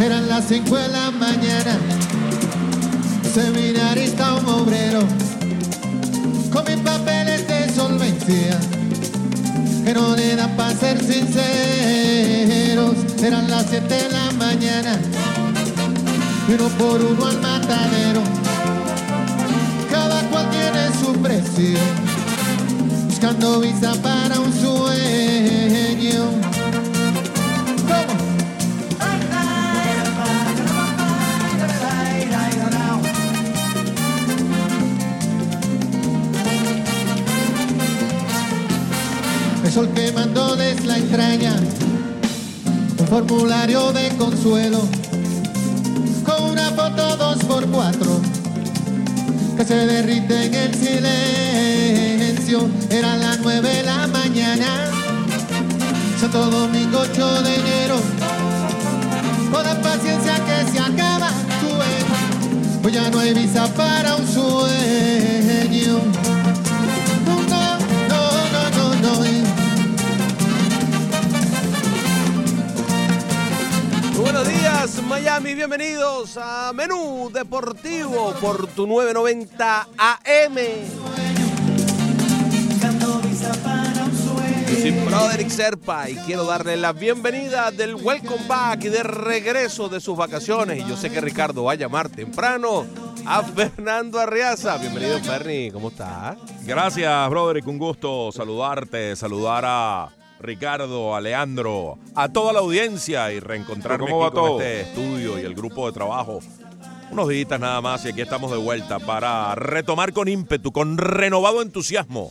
Eran las cinco de la mañana, seminarista un obrero, con mis papeles de solvencia, que no le dan para ser sinceros. Eran las siete de la mañana, uno por uno al matadero, cada cual tiene su precio, buscando visa para un sueño. Sol quemando desde la entraña, un formulario de consuelo, con una foto dos por cuatro, que se derrite en el silencio. Era las nueve de la mañana, Santo Domingo 8 de enero, con la paciencia que se acaba sueño, pues ya no hay visa para un sueño. Miami. Bienvenidos a Menú Deportivo por tu 990 AM. Soy Broderick Serpa y quiero darle la bienvenida del welcome back y de regreso de sus vacaciones. Y yo sé que Ricardo va a llamar temprano a Fernando Arriaza. Bienvenido, Ferni. ¿Cómo estás? Gracias, Broderick. Un gusto saludarte, saludar a Ricardo, a Leandro, a toda la audiencia y reencontrarme ¿Cómo aquí con todo? este estudio y el grupo de trabajo. Unos días nada más y aquí estamos de vuelta para retomar con ímpetu, con renovado entusiasmo,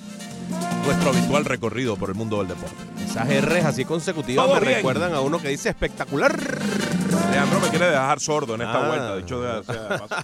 nuestro habitual recorrido por el mundo del deporte. Esas R's así consecutivas me bien. recuerdan a uno que dice espectacular. Leandro me quiere dejar sordo en esta Ah. vuelta, dicho de, sea de paso.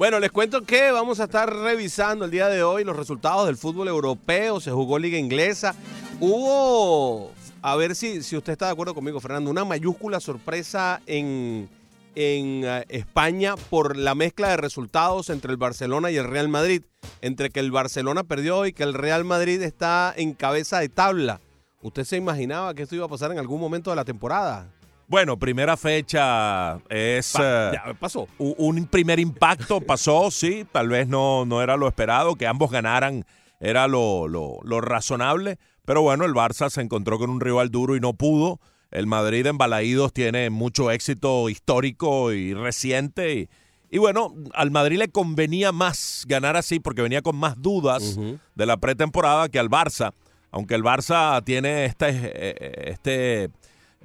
Bueno, les cuento que vamos a estar revisando el día de hoy los resultados del fútbol europeo. Se jugó Liga Inglesa. Hubo, a ver si, si usted está de acuerdo conmigo, Fernando, una mayúscula sorpresa en, en eh, España por la mezcla de resultados entre el Barcelona y el Real Madrid. Entre que el Barcelona perdió y que el Real Madrid está en cabeza de tabla. ¿Usted se imaginaba que esto iba a pasar en algún momento de la temporada? Bueno, primera fecha es... Pa- eh, ya pasó. un primer impacto pasó, sí, tal vez no, no era lo esperado, que ambos ganaran era lo, lo- lo razonable, pero bueno, el Barça se encontró con un rival duro y no pudo. El Madrid en Balaídos tiene mucho éxito histórico y reciente y, y bueno, al Madrid le convenía más ganar así porque venía con más dudas de la pretemporada que al Barça, aunque el Barça tiene este, eh, este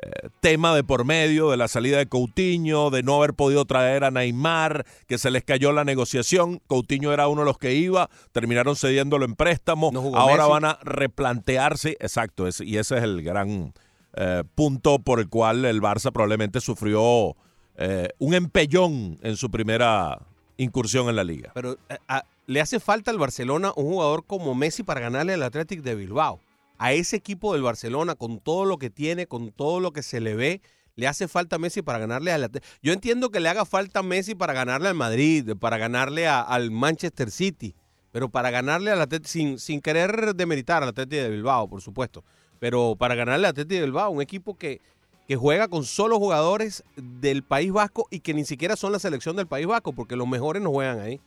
eh, tema de por medio de la salida de Coutinho, de no haber podido traer a Neymar, que se les cayó la negociación. Coutinho era uno de los que iba, terminaron cediéndolo en préstamo. No Ahora Messi. van a replantearse, exacto, es- y ese es el gran eh, punto por el cual el Barça probablemente sufrió eh, un empellón en su primera incursión en la liga. Pero eh, a- le hace falta al Barcelona un jugador como Messi para ganarle al Athletic de Bilbao. A ese equipo del Barcelona, con todo lo que tiene, con todo lo que se le ve, le hace falta Messi para ganarle al. Yo entiendo que le haga falta Messi para ganarle al Madrid, para ganarle a- al Manchester City, pero para ganarle al Athletic, sin, sin querer demeritar al Athletic de Bilbao, por supuesto, pero para ganarle al Athletic de Bilbao, un equipo que, que juega con solo jugadores del País Vasco y que ni siquiera son la selección del País Vasco, porque los mejores no juegan ahí.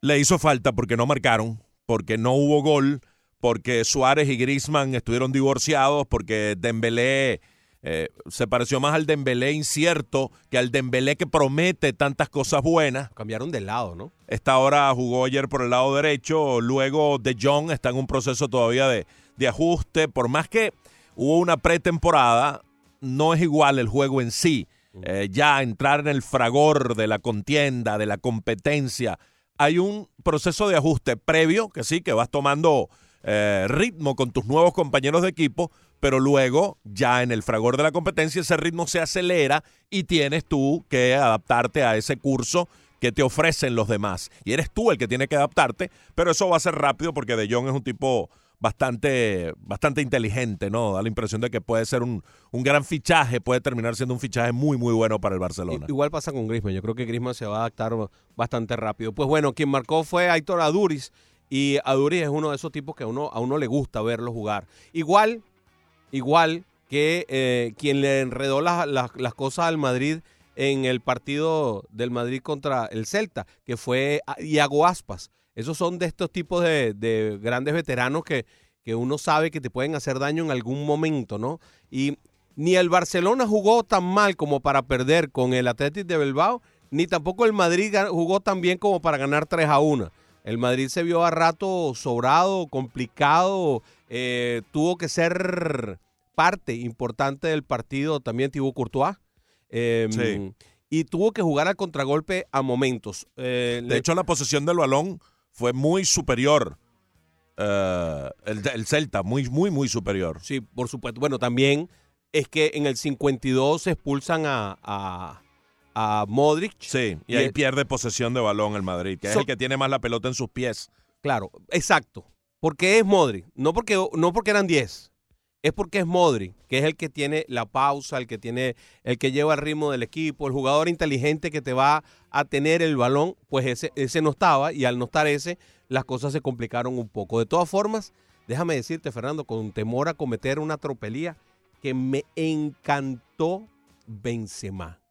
le hizo falta porque no marcaron, porque no hubo gol, porque Suárez y Griezmann estuvieron divorciados, porque Dembélé eh, se pareció más al Dembélé incierto que al Dembélé que promete tantas cosas buenas. Cambiaron de lado, ¿no? Esta hora jugó ayer por el lado derecho, luego De Jong está en un proceso todavía de, de ajuste, por más que hubo una pretemporada, no es igual el juego en sí. Eh, ya entrar en el fragor de la contienda, de la competencia, hay un proceso de ajuste previo, que sí, que vas tomando eh, ritmo con tus nuevos compañeros de equipo, pero luego ya en el fragor de la competencia ese ritmo se acelera y tienes tú que adaptarte a ese curso que te ofrecen los demás. Y eres tú el que tiene que adaptarte, pero eso va a ser rápido porque De Jong es un tipo bastante, bastante inteligente, ¿no? Da la impresión de que puede ser un, un gran fichaje, puede terminar siendo un fichaje muy, muy bueno para el Barcelona. Igual pasa con Griezmann. Yo creo que Griezmann se va a adaptar bastante rápido. Pues bueno, quien marcó fue Aitor Aduriz. Y Aduriz es uno de esos tipos que a uno, a uno le gusta verlo jugar. Igual, igual que eh, quien le enredó las, las, cosas al Madrid en el partido del Madrid contra el Celta, que fue Iago Aspas. Esos son de estos tipos de, de grandes veteranos que, que uno sabe que te pueden hacer daño en algún momento, ¿no? Y ni el Barcelona jugó tan mal como para perder con el Athletic de Bilbao, ni tampoco el Madrid jugó tan bien como para ganar 3 a 1. El Madrid se vio a rato sobrado, complicado, eh, tuvo que ser parte importante del partido también Thibaut Courtois. Em, y tuvo que jugar al contragolpe a momentos. Eh, de hecho, la posesión del balón fue muy superior. Eh, el, Celta, muy, muy, muy superior. Sí, por supuesto. Bueno, también es que en el 52 se expulsan a, a, Modric. Sí, y, ahí pierde posesión de balón el Madrid, que es el que tiene más la pelota en sus pies. Claro, exacto. Porque es Modric, no porque, no porque eran 10 es porque es Modric, que es el que tiene la pausa, el que tiene, el que lleva el ritmo del equipo, el jugador inteligente que te va a tener el balón, pues ese, ese no estaba y al no estar ese, las cosas se complicaron un poco. De todas formas, déjame decirte, Fernando, con temor a cometer una tropelía, que me encantó Benzema.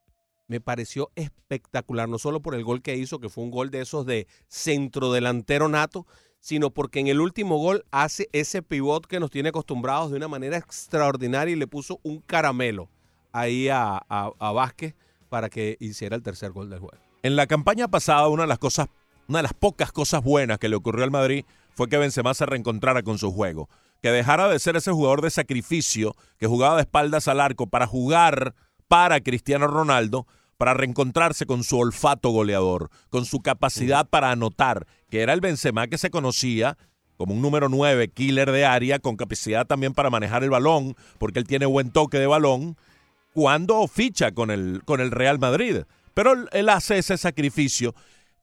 Me pareció espectacular, no solo por el gol que hizo, que fue un gol de esos de centro delantero nato, sino porque en el último gol hace ese pivot que nos tiene acostumbrados de una manera extraordinaria y le puso un caramelo ahí a, Vázquez para que hiciera el tercer gol del juego. En la campaña pasada, una de las cosas, una de las pocas cosas buenas que le ocurrió al Madrid fue que Benzema se reencontrara con su juego, que dejara de ser ese jugador de sacrificio que jugaba de espaldas al arco para jugar para Cristiano Ronaldo, para reencontrarse con su olfato goleador, con su capacidad para anotar, que era el Benzema que se conocía como un número 9, killer de área, con capacidad también para manejar el balón, porque él tiene buen toque de balón, cuando ficha con el, con el Real Madrid. Pero él hace ese sacrificio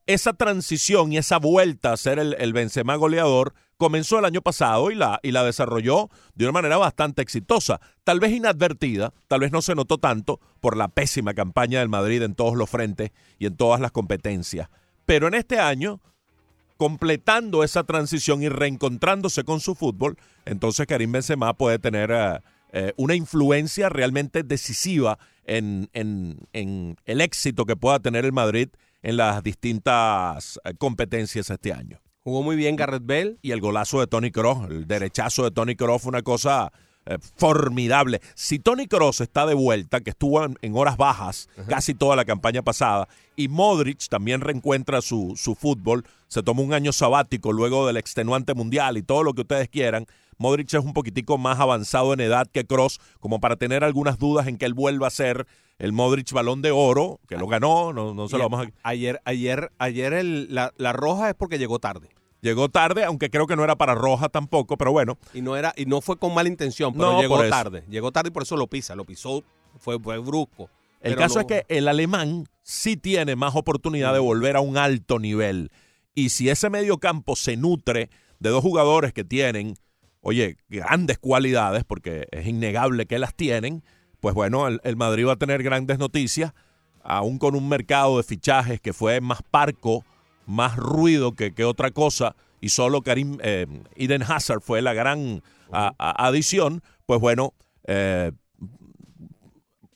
esa transición y esa vuelta a ser el, el, Benzema goleador comenzó el año pasado y la, y la desarrolló de una manera bastante exitosa. Tal vez inadvertida, tal vez no se notó tanto por la pésima campaña del Madrid en todos los frentes y en todas las competencias. Pero en este año, completando esa transición y reencontrándose con su fútbol, entonces Karim Benzema puede tener eh, eh, una influencia realmente decisiva en, en, en el éxito que pueda tener el Madrid en las distintas eh, competencias este año. Jugó muy bien Garrett Bell. Y el golazo de Tony Kroos, el derechazo de Tony Kroos fue una cosa eh, formidable. Si Tony Kroos está de vuelta, que estuvo en, horas bajas casi toda la campaña pasada, y Modric también reencuentra su, su fútbol, se tomó un año sabático luego del extenuante mundial y todo lo que ustedes quieran, Modric es un poquitico más avanzado en edad que Cross, como para tener algunas dudas en que él vuelva a ser el Modric balón de oro, que lo ganó, no, no se lo vamos a... Ayer, ayer, ayer el, la, la roja es porque llegó tarde. Llegó tarde, aunque creo que no era para roja tampoco, pero bueno. Y no era y no fue con mala intención, pero llegó tarde. Llegó tarde y por eso lo pisa, lo pisó, fue, fue brusco. El caso es que el alemán sí tiene más oportunidad de volver a un alto nivel. Y si ese medio campo se nutre de dos jugadores que tienen oye, grandes cualidades, porque es innegable que las tienen, pues bueno, el, Madrid va a tener grandes noticias, aún con un mercado de fichajes que fue más parco, más ruido que, que otra cosa, y solo Karim eh, Eden Hazard fue la gran adición, pues bueno, eh,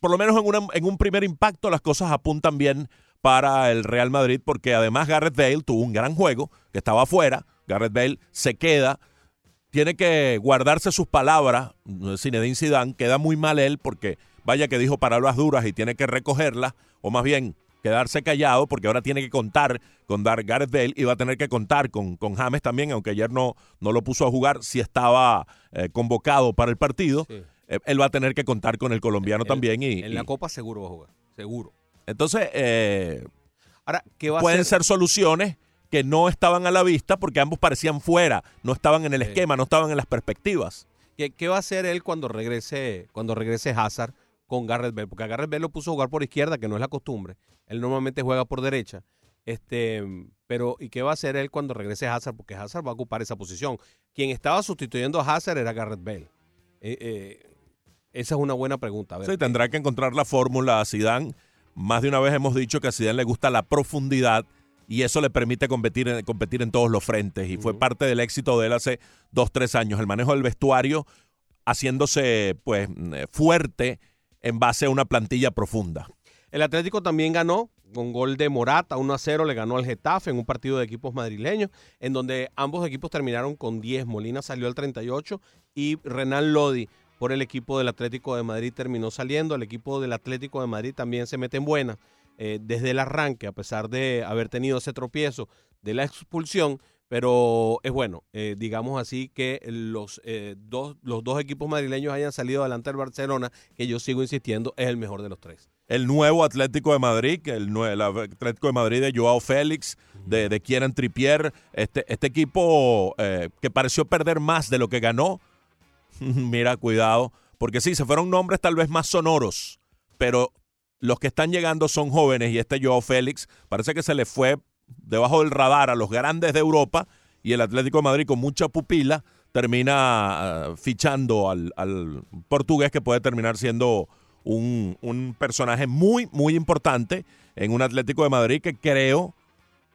por lo menos en, en un primer impacto las cosas apuntan bien para el Real Madrid, porque además Gareth Bale tuvo un gran juego, que estaba afuera, Gareth Bale se queda, tiene que guardarse sus palabras. Zinedine Zidane queda muy mal él porque vaya que dijo palabras duras y tiene que recogerlas, o más bien quedarse callado porque ahora tiene que contar con Dar Gareth Bale y va a tener que contar con, con James también, aunque ayer no, no lo puso a jugar, si estaba eh, convocado para el partido. Eh, él va a tener que contar con el colombiano también. Y, en la Copa seguro va a jugar, seguro. Entonces, eh, ahora, ¿qué va pueden ser soluciones que no estaban a la vista porque ambos parecían fuera, no estaban en el esquema, no estaban en las perspectivas. ¿Qué, va a hacer él cuando regrese, cuando regrese Hazard con Garrett Bell? Porque a Garrett Bell lo puso a jugar por izquierda, que no es la costumbre. Él normalmente juega por derecha. Este, pero ¿y qué va a hacer él cuando regrese Hazard? Porque Hazard va a ocupar esa posición. Quien estaba sustituyendo a Hazard era Garrett Bell. Eh, eh, esa es una buena pregunta. sí, tendrá que encontrar la fórmula a Zidane. Más de una vez hemos dicho que a Zidane le gusta la profundidad y eso le permite competir en, competir en todos los frentes y fue parte del éxito de él hace dos, tres años. El manejo del vestuario haciéndose pues eh, fuerte en base a una plantilla profunda. El Atlético también ganó con gol de Morata, 1 a 0 le ganó al Getafe en un partido de equipos madrileños, en donde ambos equipos terminaron con 10. Molina salió al 38 y Renan Lodi por el equipo del Atlético de Madrid terminó saliendo. El equipo del Atlético de Madrid también se mete en buena eh, desde el arranque, a pesar de haber tenido ese tropiezo de la expulsión. Pero es bueno, eh, digamos así, que los, eh, dos, los dos equipos madrileños hayan salido adelante del Barcelona, que yo sigo insistiendo, es el mejor de los tres el nuevo Atlético de Madrid, el, el Atlético de Madrid de Joao Félix, de, de Kieran Trippier, este, este equipo eh, que pareció perder más de lo que ganó. Mira, cuidado, porque sí, se fueron nombres tal vez más sonoros, pero los que están llegando son jóvenes y este Joao Félix parece que se le fue debajo del radar a los grandes de Europa y el Atlético de Madrid con mucha pupila termina uh, fichando al, al portugués que puede terminar siendo un, personaje muy, muy importante en un Atlético de Madrid que creo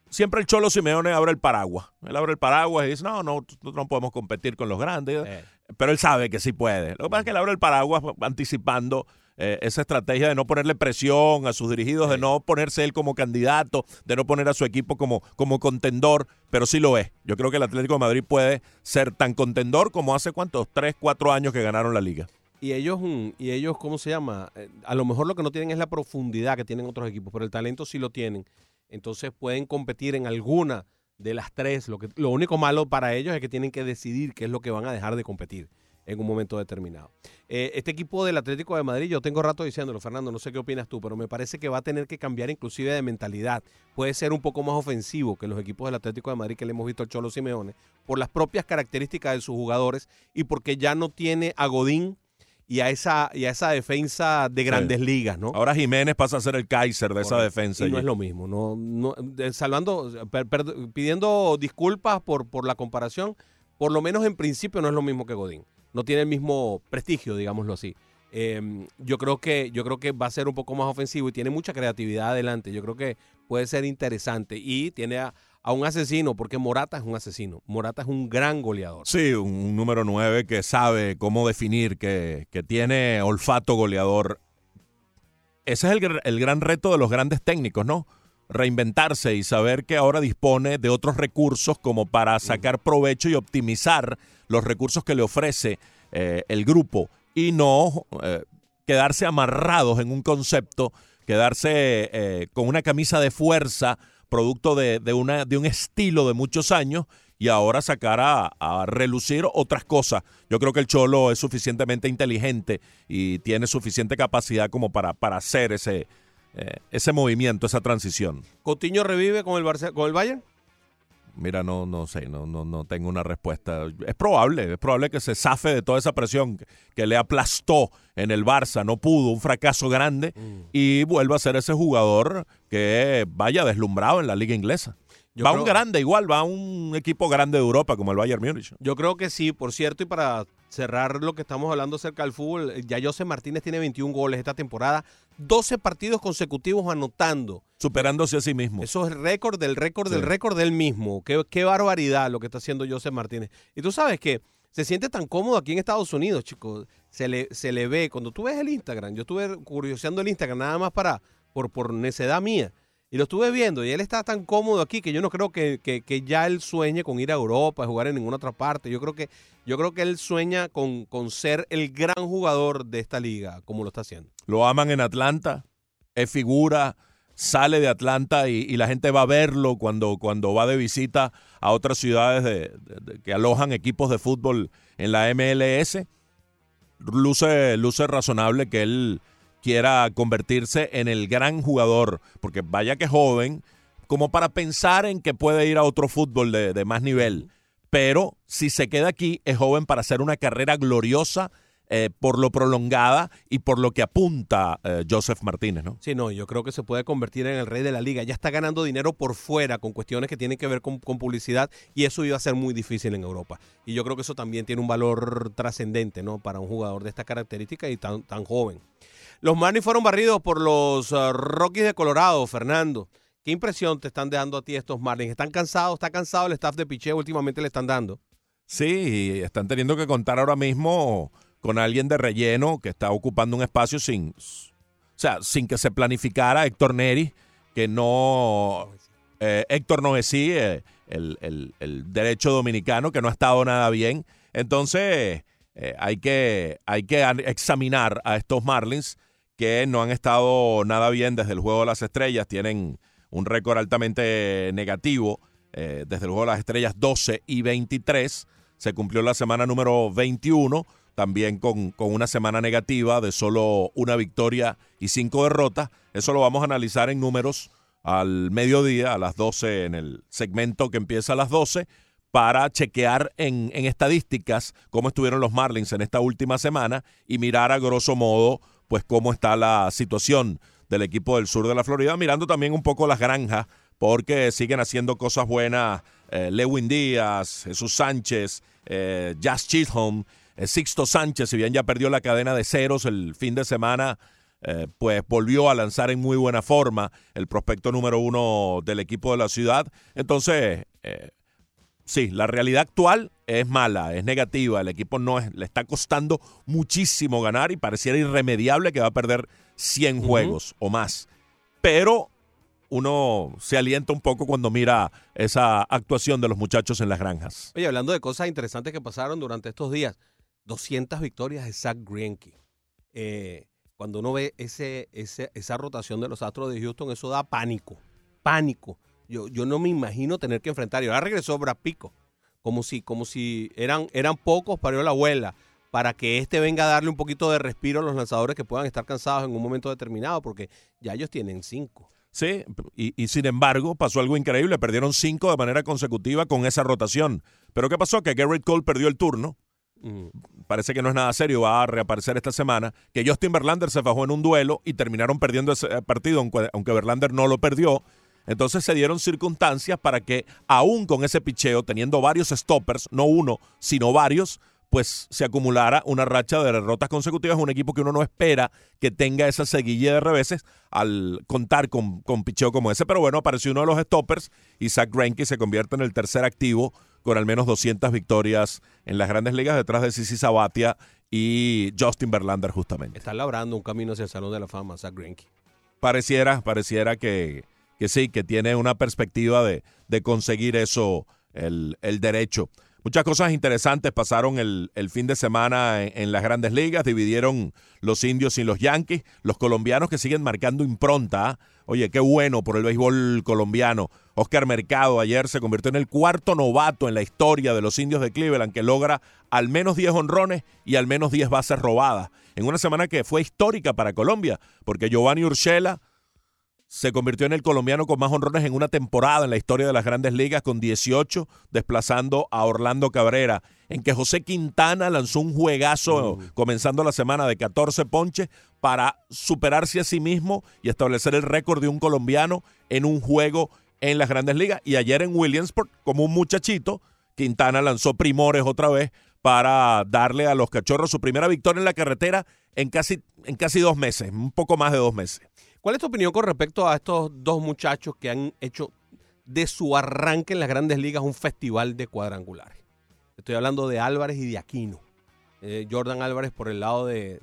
siempre el Cholo Simeone abre el paraguas. Él abre el paraguas y dice, no, no, no podemos competir con los grandes. Eh. Pero él sabe que sí puede. Lo que pasa es que él abre el paraguas anticipando eh, esa estrategia de no ponerle presión a sus dirigidos, de no ponerse él como candidato, de no poner a su equipo como, como contendor, pero sí lo es. Yo creo que el Atlético de Madrid puede ser tan contendor como hace cuántos, tres, cuatro años que ganaron la liga y ellos, mm, y ellos, ¿cómo se llama? Eh, a lo mejor lo que no tienen es la profundidad que tienen otros equipos, pero el talento sí lo tienen. Entonces pueden competir en alguna de las tres. Lo, que, lo único malo para ellos es que tienen que decidir qué es lo que van a dejar de competir en un momento determinado. Eh, este equipo del Atlético de Madrid, yo tengo rato diciéndolo, Fernando, no sé qué opinas tú, pero me parece que va a tener que cambiar inclusive de mentalidad. Puede ser un poco más ofensivo que los equipos del Atlético de Madrid que le hemos visto al Cholo Simeone, por las propias características de sus jugadores y porque ya no tiene a Godín y a esa, y a esa defensa de grandes ligas, ¿no? Ahora Jiménez pasa a ser el Kaiser de esa defensa. Y no es lo mismo, no, no salvando, pidiendo disculpas por, por la comparación, por lo menos en principio no es lo mismo que Godín. No tiene el mismo prestigio, digámoslo así. Em, yo creo que yo creo que va a ser un poco más ofensivo y tiene mucha creatividad adelante. Yo creo que puede ser interesante y tiene a, un asesino, porque Morata es un asesino. Morata es un gran goleador. Sí, un, número 9 que sabe cómo definir, que, tiene olfato goleador. Ese es el, el gran reto de los grandes técnicos, ¿no? Reinventarse y saber que ahora dispone de otros recursos como para sacar provecho y optimizar los recursos que le ofrece eh, el grupo y no eh, quedarse amarrados en un concepto, quedarse eh, con una camisa de fuerza producto de, una, de un estilo de muchos años y ahora sacar a, relucir otras cosas. Yo creo que el Cholo es suficientemente inteligente y tiene suficiente capacidad como para, para hacer ese, eh, ese movimiento, esa transición. ¿Coutinho revive con el, con el Bayern? Mira, no, no sé, no, no, no tengo una respuesta. Es probable, es probable que se zafe de toda esa presión que, le aplastó en el Barça, no pudo, un fracaso grande, mm. y vuelva a ser ese jugador que vaya deslumbrado en la liga inglesa va un grande igual, va un equipo grande de Europa como el Bayern Múnich. Yo creo que sí, por cierto, y para cerrar lo que estamos hablando acerca del fútbol, ya José Martínez tiene 21 goles esta temporada, 12 partidos consecutivos anotando. Superándose a sí mismo. Eso es récord del récord del récord del mismo. Qué, qué barbaridad lo que está haciendo José Martínez. Y tú sabes que se siente tan cómodo aquí en Estados Unidos, chicos. Se le, se le ve, cuando tú ves el Instagram, yo estuve curioseando el Instagram nada más para, por, por necedad mía. Y lo estuve viendo y él está tan cómodo aquí que yo no creo que, ya él sueñe con ir a Europa, jugar en ninguna otra parte. Yo creo que, yo creo que él sueña con, con ser el gran jugador de esta liga, como lo está haciendo. Lo aman en Atlanta, es figura, sale de Atlanta y, la gente va a verlo cuando, cuando va de visita a otras ciudades de, que alojan equipos de fútbol en la MLS. Luce, luce razonable que él quiera convertirse en el gran jugador, porque vaya que joven, como para pensar en que puede ir a otro fútbol de, más nivel. Pero si se queda aquí, es joven para hacer una carrera gloriosa eh, por lo prolongada y por lo que apunta eh, Joseph Martínez, ¿no? Sí, no, yo creo que se puede convertir en el rey de la liga. Ya está ganando dinero por fuera con cuestiones que tienen que ver con, publicidad y eso iba a ser muy difícil en Europa. Y yo creo que eso también tiene un valor trascendente, ¿no? Para un jugador de esta característica y tan, tan joven. Los Marlins fueron barridos por los uh, Rockies de Colorado, Fernando. ¿Qué impresión te están dando a ti estos Marlins? ¿Están cansados? ¿Está cansado el staff de picheo? Últimamente le están dando. Sí, están teniendo que contar ahora mismo con alguien de relleno que está ocupando un espacio sin, o sea, sin que se planificara Héctor Neri, que no, eh, Héctor Noesí, eh, el, el, el, derecho dominicano, que no ha estado nada bien. Entonces, eh, hay, que, hay que examinar a estos Marlins que no han estado nada bien desde el Juego de las Estrellas, tienen un récord altamente negativo eh, desde el Juego de las Estrellas 12 y 23. Se cumplió la semana número 21, también con, con una semana negativa de solo una victoria y cinco derrotas. Eso lo vamos a analizar en números al mediodía, a las 12, en el segmento que empieza a las 12, para chequear en, en, estadísticas cómo estuvieron los Marlins en esta última semana y mirar a grosso modo pues cómo está la situación del equipo del sur de la Florida, mirando también un poco las granjas, porque siguen haciendo cosas buenas eh, Lewin Díaz, Jesús Sánchez, eh, Jazz Chisholm, eh, Sixto Sánchez, si bien ya perdió la cadena de ceros el fin de semana, eh, pues volvió a lanzar en muy buena forma el prospecto número uno del equipo de la ciudad. Entonces, sí, la realidad actual es mala, es negativa. El equipo no es, le está costando muchísimo ganar y pareciera irremediable que va a perder 100 juegos o más. Pero uno se alienta un poco cuando mira esa actuación de los muchachos en las granjas. Oye, hablando de cosas interesantes que pasaron durante estos días, 200 victorias de Zach Greinke. Eh, cuando uno ve ese, ese, esa rotación de los Astros de Houston, eso da pánico, pánico. Yo, yo no me imagino tener que enfrentar. Y ahora regresó Brad Pico, como si, como si eran, eran pocos, parió la abuela, para que este venga a darle un poquito de respiro a los lanzadores que puedan estar cansados en un momento determinado, porque ya ellos tienen cinco. Sí, y, y, sin embargo pasó algo increíble, perdieron cinco de manera consecutiva con esa rotación. Pero ¿qué pasó? Que Garrett Cole perdió el turno. Mm. Parece que no es nada serio, va a reaparecer esta semana. Que Justin Verlander se fajó en un duelo y terminaron perdiendo ese partido, aunque, aunque Verlander no lo perdió. Entonces se dieron circunstancias para que, aún con ese picheo, teniendo varios stoppers, no uno, sino varios, pues se acumulara una racha de derrotas consecutivas. Un equipo que uno no espera que tenga esa seguilla de reveses al contar con, con picheo como ese. Pero bueno, apareció uno de los stoppers y Zach Greinke se convierte en el tercer activo con al menos 200 victorias en las grandes ligas detrás de Sisi Sabatia y Justin Verlander justamente. Está labrando un camino hacia el Salón de la Fama, Zach Greinke. Pareciera, pareciera que, que sí, que tiene una perspectiva de, de conseguir eso, el, el derecho. Muchas cosas interesantes pasaron el, el fin de semana en, las grandes ligas. Dividieron los indios y los yankees. Los colombianos que siguen marcando impronta. Oye, qué bueno por el béisbol colombiano. Oscar Mercado ayer se convirtió en el cuarto novato en la historia de los indios de Cleveland que logra al menos 10 honrones y al menos 10 bases robadas. En una semana que fue histórica para Colombia, porque Giovanni Urshela se convirtió en el colombiano con más honrones en una temporada en la historia de las grandes ligas con 18, desplazando a Orlando Cabrera, en que José Quintana lanzó un juegazo mm. comenzando la semana de 14 ponches para superarse a sí mismo y establecer el récord de un colombiano en un juego en las grandes ligas. Y ayer en Williamsport, como un muchachito, Quintana lanzó primores otra vez para darle a los cachorros su primera victoria en la carretera en casi, en casi dos meses, un poco más de dos meses. ¿Cuál es tu opinión con respecto a estos dos muchachos que han hecho de su arranque en las grandes ligas un festival de cuadrangulares? Estoy hablando de Álvarez y de Aquino. Eh, Jordan Álvarez por el lado de,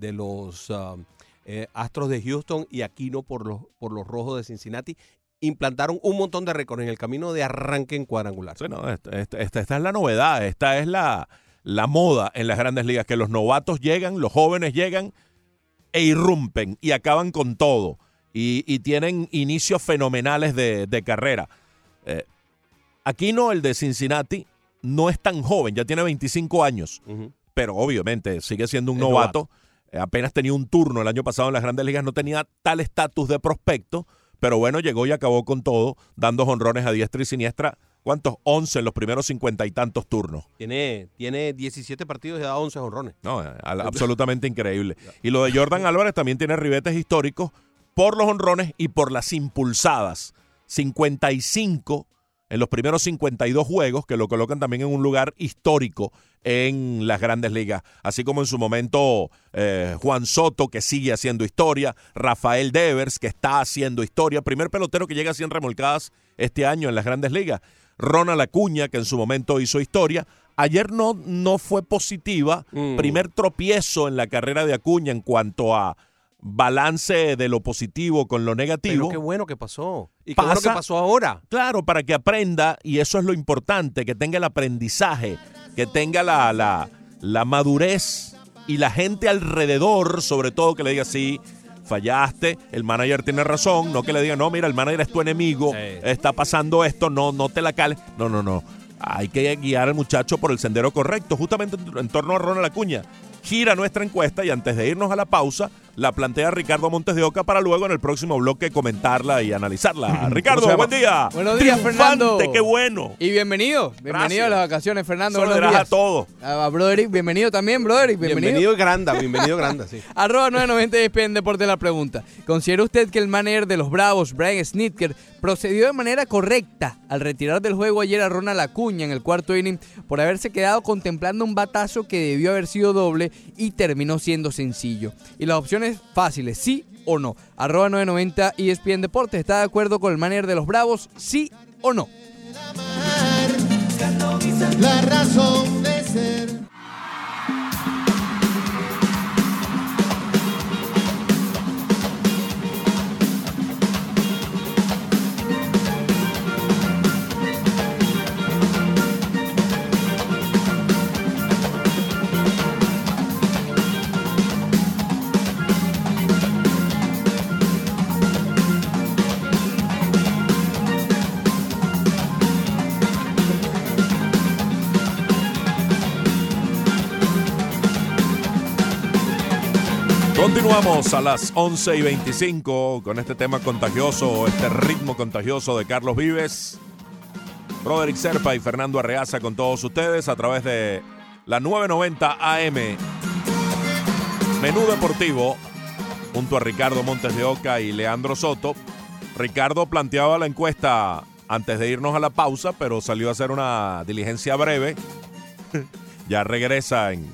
los uh, eh, Astros de Houston y Aquino por los, por los Rojos de Cincinnati. Implantaron un montón de récords en el camino de arranque en cuadrangular. Sí, no, esta, esta, esta, esta es la novedad, esta es la, la moda en las grandes ligas, que los novatos llegan, los jóvenes llegan e irrumpen y acaban con todo y, y tienen inicios fenomenales de, de carrera. Eh, Aquino, el de Cincinnati, no es tan joven, ya tiene 25 años, uh -huh. pero obviamente sigue siendo un novato. novato. Eh, apenas tenía un turno el año pasado en las grandes ligas, no tenía tal estatus de prospecto, pero bueno, llegó y acabó con todo, dando honrones a diestra y siniestra. ¿Cuántos? 11 en los primeros cincuenta y tantos turnos. Tiene, tiene 17 partidos y da 11 honrones. No, absolutamente increíble. Y lo de Jordan Álvarez también tiene ribetes históricos por los honrones y por las impulsadas. 55 en los primeros 52 juegos, que lo colocan también en un lugar histórico en las grandes ligas. Así como en su momento eh, Juan Soto, que sigue haciendo historia, Rafael Devers, que está haciendo historia, primer pelotero que llega a 100 remolcadas este año en las grandes ligas. Ronald Acuña, que en su momento hizo historia, ayer no, no fue positiva. Mm. Primer tropiezo en la carrera de Acuña en cuanto a balance de lo positivo con lo Pero negativo. qué bueno que pasó. Y qué bueno que Pasa- pasó ahora. Claro, para que aprenda, y eso es lo importante, que tenga el aprendizaje, que tenga la, la, la madurez y la gente alrededor, sobre todo que le diga, sí, fallaste, el manager tiene razón, no que le diga, no, mira, el manager es tu enemigo, Sí. está pasando esto, no, no te la cales. No, no, no. Hay que guiar al muchacho por el sendero correcto, justamente en, en torno a Ronald Acuña. Gira nuestra encuesta y antes de irnos a la pausa, la plantea Ricardo Montes de Oca para luego en el próximo bloque comentarla y analizarla. Ricardo, buen día. Buenos días, Triunfante, Fernando. qué bueno. Y bienvenido, bienvenido Gracias. a las vacaciones, Fernando. Buenos a días. todo. A, a Broderick, bienvenido también, Broderick, bienvenido. Bienvenido Granda, bienvenido Granda, sí. Arroba 990 ESPN Deporte la pregunta. ¿Considera usted que el manager de los Bravos, Brian Snitker, procedió de manera correcta al retirar del juego ayer a Ronald Acuña en el cuarto inning por haberse quedado contemplando un batazo que debió haber sido doble y terminó siendo sencillo? Y las opciones fáciles, sí o no. Arroba 990 ESPN Deportes. ¿Está de acuerdo con el manager de los Bravos, sí o no? La razón de Continuamos a las 11 y 25 con este tema contagioso, este ritmo contagioso de Carlos Vives, Broderick Serpa y Fernando Arreaza con todos ustedes a través de la 990 AM. Menú Deportivo junto a Ricardo Montes de Oca y Leandro Soto. Ricardo planteaba la encuesta antes de irnos a la pausa, pero salió a hacer una diligencia breve. ya regresa en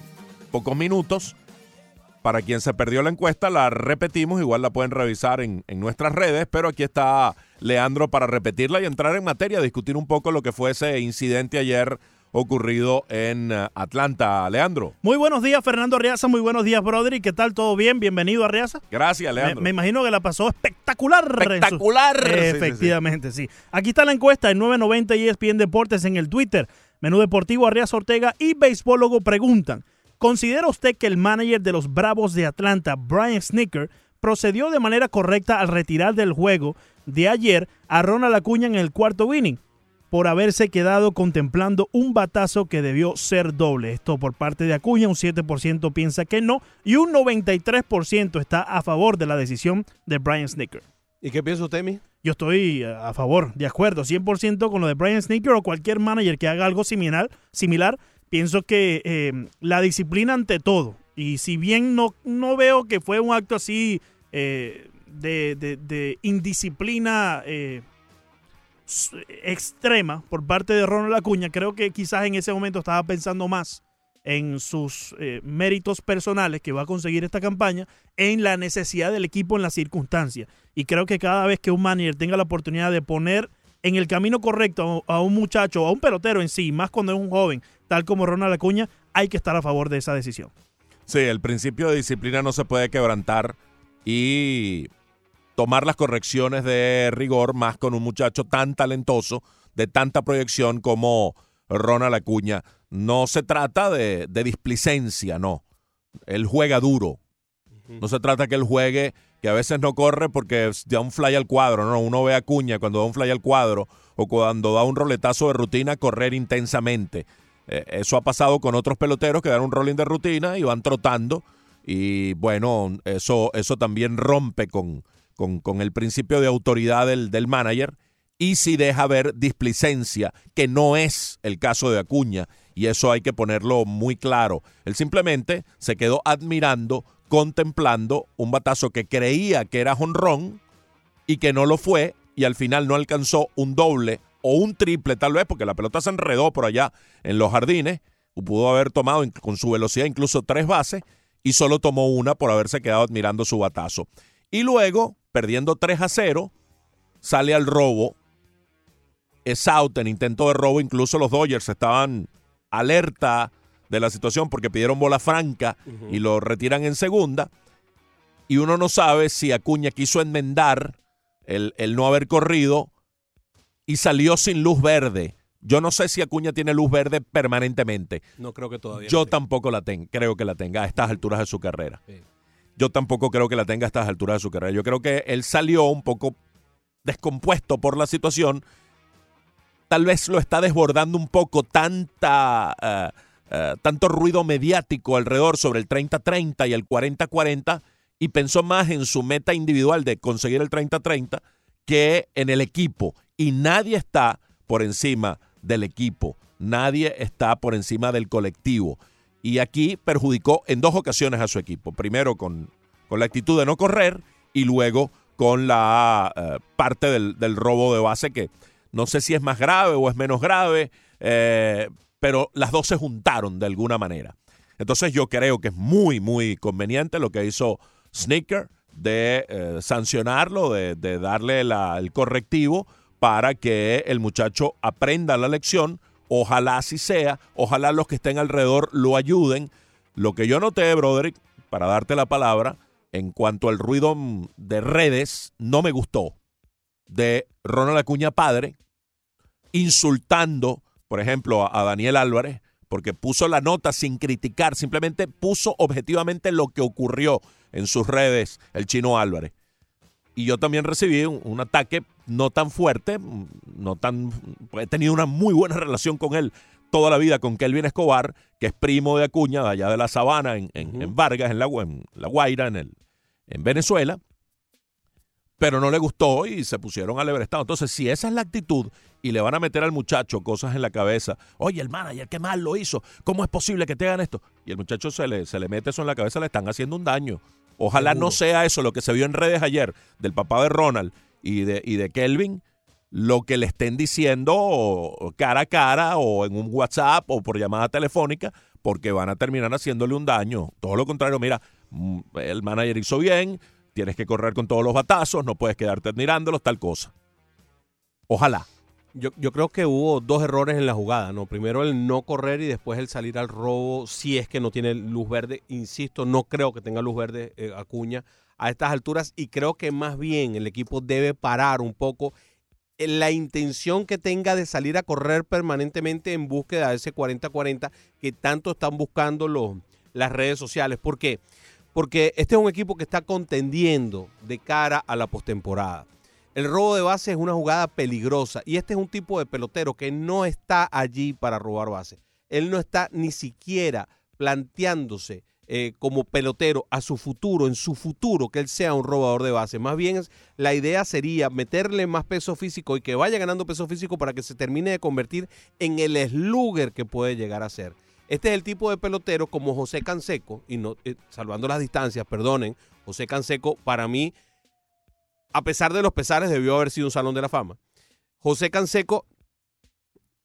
pocos minutos. Para quien se perdió la encuesta, la repetimos, igual la pueden revisar en, en nuestras redes, pero aquí está Leandro para repetirla y entrar en materia, discutir un poco lo que fue ese incidente ayer ocurrido en eh, Atlanta. Leandro, Muy buenos días, Fernando Arriaza. Muy buenos días, Broderick. ¿Qué tal? ¿Todo bien? Bienvenido, Arriaza. gracias, Leandro. me imagino que la pasó espectacular. su- Espectacular. Sí, sí, sí. Efectivamente, sí, Aquí está la encuesta en 990 ESPN Deportes en el Twitter. Menú Deportivo Arriaza Ortega y Beisbólogo preguntan. ¿Considera usted que el manager de los Bravos de Atlanta, Brian Snicker, procedió de manera correcta al retirar del juego de ayer a Ronald Acuña en el cuarto inning? por haberse quedado contemplando un batazo que debió ser doble. Esto por parte de Acuña, un 7% piensa que no y un 93% está a favor de la decisión de Brian Snicker. ¿Y qué piensa usted, mi? Yo estoy eh, a favor, de acuerdo, 100% con lo de Brian Snicker o cualquier manager que haga algo similar. similar pienso que eh, la disciplina ante todo. Y si bien no, no veo que fue un acto así eh, de, de- indisciplina eh, extrema por parte de Ronald Acuña, creo que quizás en ese momento estaba pensando más en sus méritos personales que va a conseguir esta campaña, en la necesidad del equipo en las circunstancias. Y creo que cada vez que un manager tenga la oportunidad de poner en el camino correcto a a un muchacho, a un pelotero en sí, más cuando es un joven, tal como Ronald Acuña, hay que estar a favor de esa decisión. Sí, el principio de disciplina no se puede quebrantar y tomar las correcciones de rigor más con un muchacho tan talentoso, de tanta proyección como Ronald Acuña. No se trata de, de displicencia, no. Él juega duro. No se trata que él juegue, que a veces no corre porque da un fly al cuadro. No, uno ve a Acuña cuando da un fly al cuadro o cuando da un roletazo de rutina, correr intensamente. Eh, eso ha pasado con otros peloteros que dan un rolling de rutina y van trotando. Y bueno, eso, eso también rompe con, con, con el principio de autoridad del, del manager y si deja ver displicencia, que no es el caso de Acuña, y eso hay que ponerlo muy claro. Él simplemente se quedó admirando, contemplando un batazo que creía que era jonrón y que no lo fue, y al final no alcanzó un doble o un triple tal vez, porque la pelota se enredó por allá en los jardines, pudo haber tomado con su velocidad incluso tres bases, y solo tomó una por haberse quedado admirando su batazo. Y luego, perdiendo 3 a 0, sale al robo. Es out en intento de robo. Incluso los Dodgers estaban alerta de la situación porque pidieron bola franca y lo retiran en segunda. Y uno no sabe si Acuña quiso enmendar el, el no haber corrido y salió sin luz verde. Yo no sé si Acuña tiene luz verde permanentemente. No creo que todavía. Yo tampoco la tengo, creo que la tenga a estas alturas de su carrera. Sí. Yo tampoco creo que la tenga a estas alturas de su carrera. Yo creo que él salió un poco descompuesto por la situación. Tal vez lo está desbordando un poco tanta, eh, eh, tanto ruido mediático alrededor sobre el 30-30 y el 40-40 y pensó más en su meta individual de conseguir el 30-30 que en el equipo. Y nadie está por encima del equipo. Nadie está por encima del colectivo. Y aquí perjudicó en dos ocasiones a su equipo. Primero con, con la actitud de no correr y luego con la eh, parte del, del robo de base que no sé si es más grave o es menos grave, eh, pero las dos se juntaron de alguna manera. Entonces yo creo que es muy, muy conveniente lo que hizo Sneaker de eh, sancionarlo, de, de darle el correctivo para que el muchacho aprenda la lección. Ojalá así sea, ojalá los que estén alrededor lo ayuden. Lo que yo noté, Broderick, para darte la palabra, en cuanto al ruido de redes, no me gustó. De Ronald Acuña padre, insultando, por ejemplo, a, Daniel Álvarez, porque puso la nota sin criticar, simplemente puso objetivamente lo que ocurrió en sus redes el chino Álvarez. Y yo también recibí un ataque no tan fuerte, no tan. He tenido una muy buena relación con él toda la vida, con Kelvin Escobar, que es primo de Acuña, de allá de la Sabana, en, en- en Vargas, en la, en la Guaira, en, el, en Venezuela. Pero no le gustó y se pusieron al Everestado. Entonces, si esa es la actitud y le van a meter al muchacho cosas en la cabeza, oye, el manager, qué mal lo hizo, ¿cómo es posible que te hagan esto? Y el muchacho se le, se le mete eso en la cabeza, le están haciendo un daño. Ojalá no sea eso lo que se vio en redes ayer del papá de Ronald y de, y de Kelvin, lo que le estén diciendo cara a cara o en un WhatsApp o por llamada telefónica, porque van a terminar haciéndole un daño. Todo lo contrario, mira, mm, el manager hizo bien, tienes que correr con todos los batazos, no puedes quedarte admirándolos, tal cosa. Ojalá. Yo, yo creo que hubo dos errores en la jugada, ¿no? Primero el no correr y después el salir al robo si es que no tiene luz verde. Insisto, no creo que tenga luz verde eh, Acuña a estas alturas y creo que más bien el equipo debe parar un poco en la intención que tenga de salir a correr permanentemente en búsqueda de ese 40-40 que tanto están buscando los, las redes sociales. ¿Por qué? Porque este es un equipo que está contendiendo de cara a la postemporada. El robo de base es una jugada peligrosa y este es un tipo de pelotero que no está allí para robar base. Él no está ni siquiera planteándose eh, como pelotero a su futuro, en su futuro, que él sea un robador de base. Más bien la idea sería meterle más peso físico y que vaya ganando peso físico para que se termine de convertir en el slugger que puede llegar a ser. Este es el tipo de pelotero como José Canseco, y no, eh, salvando las distancias, perdonen, José Canseco para mí a pesar de los pesares, debió haber sido un salón de la fama. José Canseco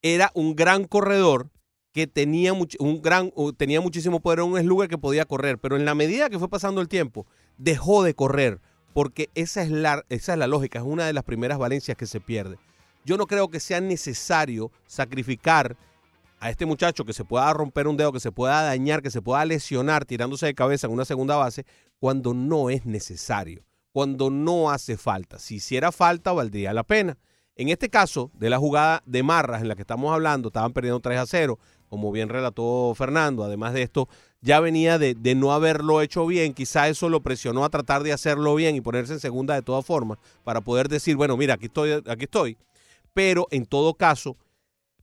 era un gran corredor que tenía, un gran, tenía muchísimo poder, era un slugger que podía correr, pero en la medida que fue pasando el tiempo, dejó de correr, porque esa es, la, esa es la lógica, es una de las primeras valencias que se pierde. Yo no creo que sea necesario sacrificar a este muchacho que se pueda romper un dedo, que se pueda dañar, que se pueda lesionar tirándose de cabeza en una segunda base, cuando no es necesario, cuando no hace falta. Si hiciera falta, valdría la pena. En este caso, de la jugada de Marras en la que estamos hablando, estaban perdiendo 3 a 0, como bien relató Fernando. Además de esto, ya venía de, de no haberlo hecho bien. Quizá eso lo presionó a tratar de hacerlo bien y ponerse en segunda de todas formas, para poder decir, bueno, mira, aquí estoy, aquí estoy. Pero en todo caso,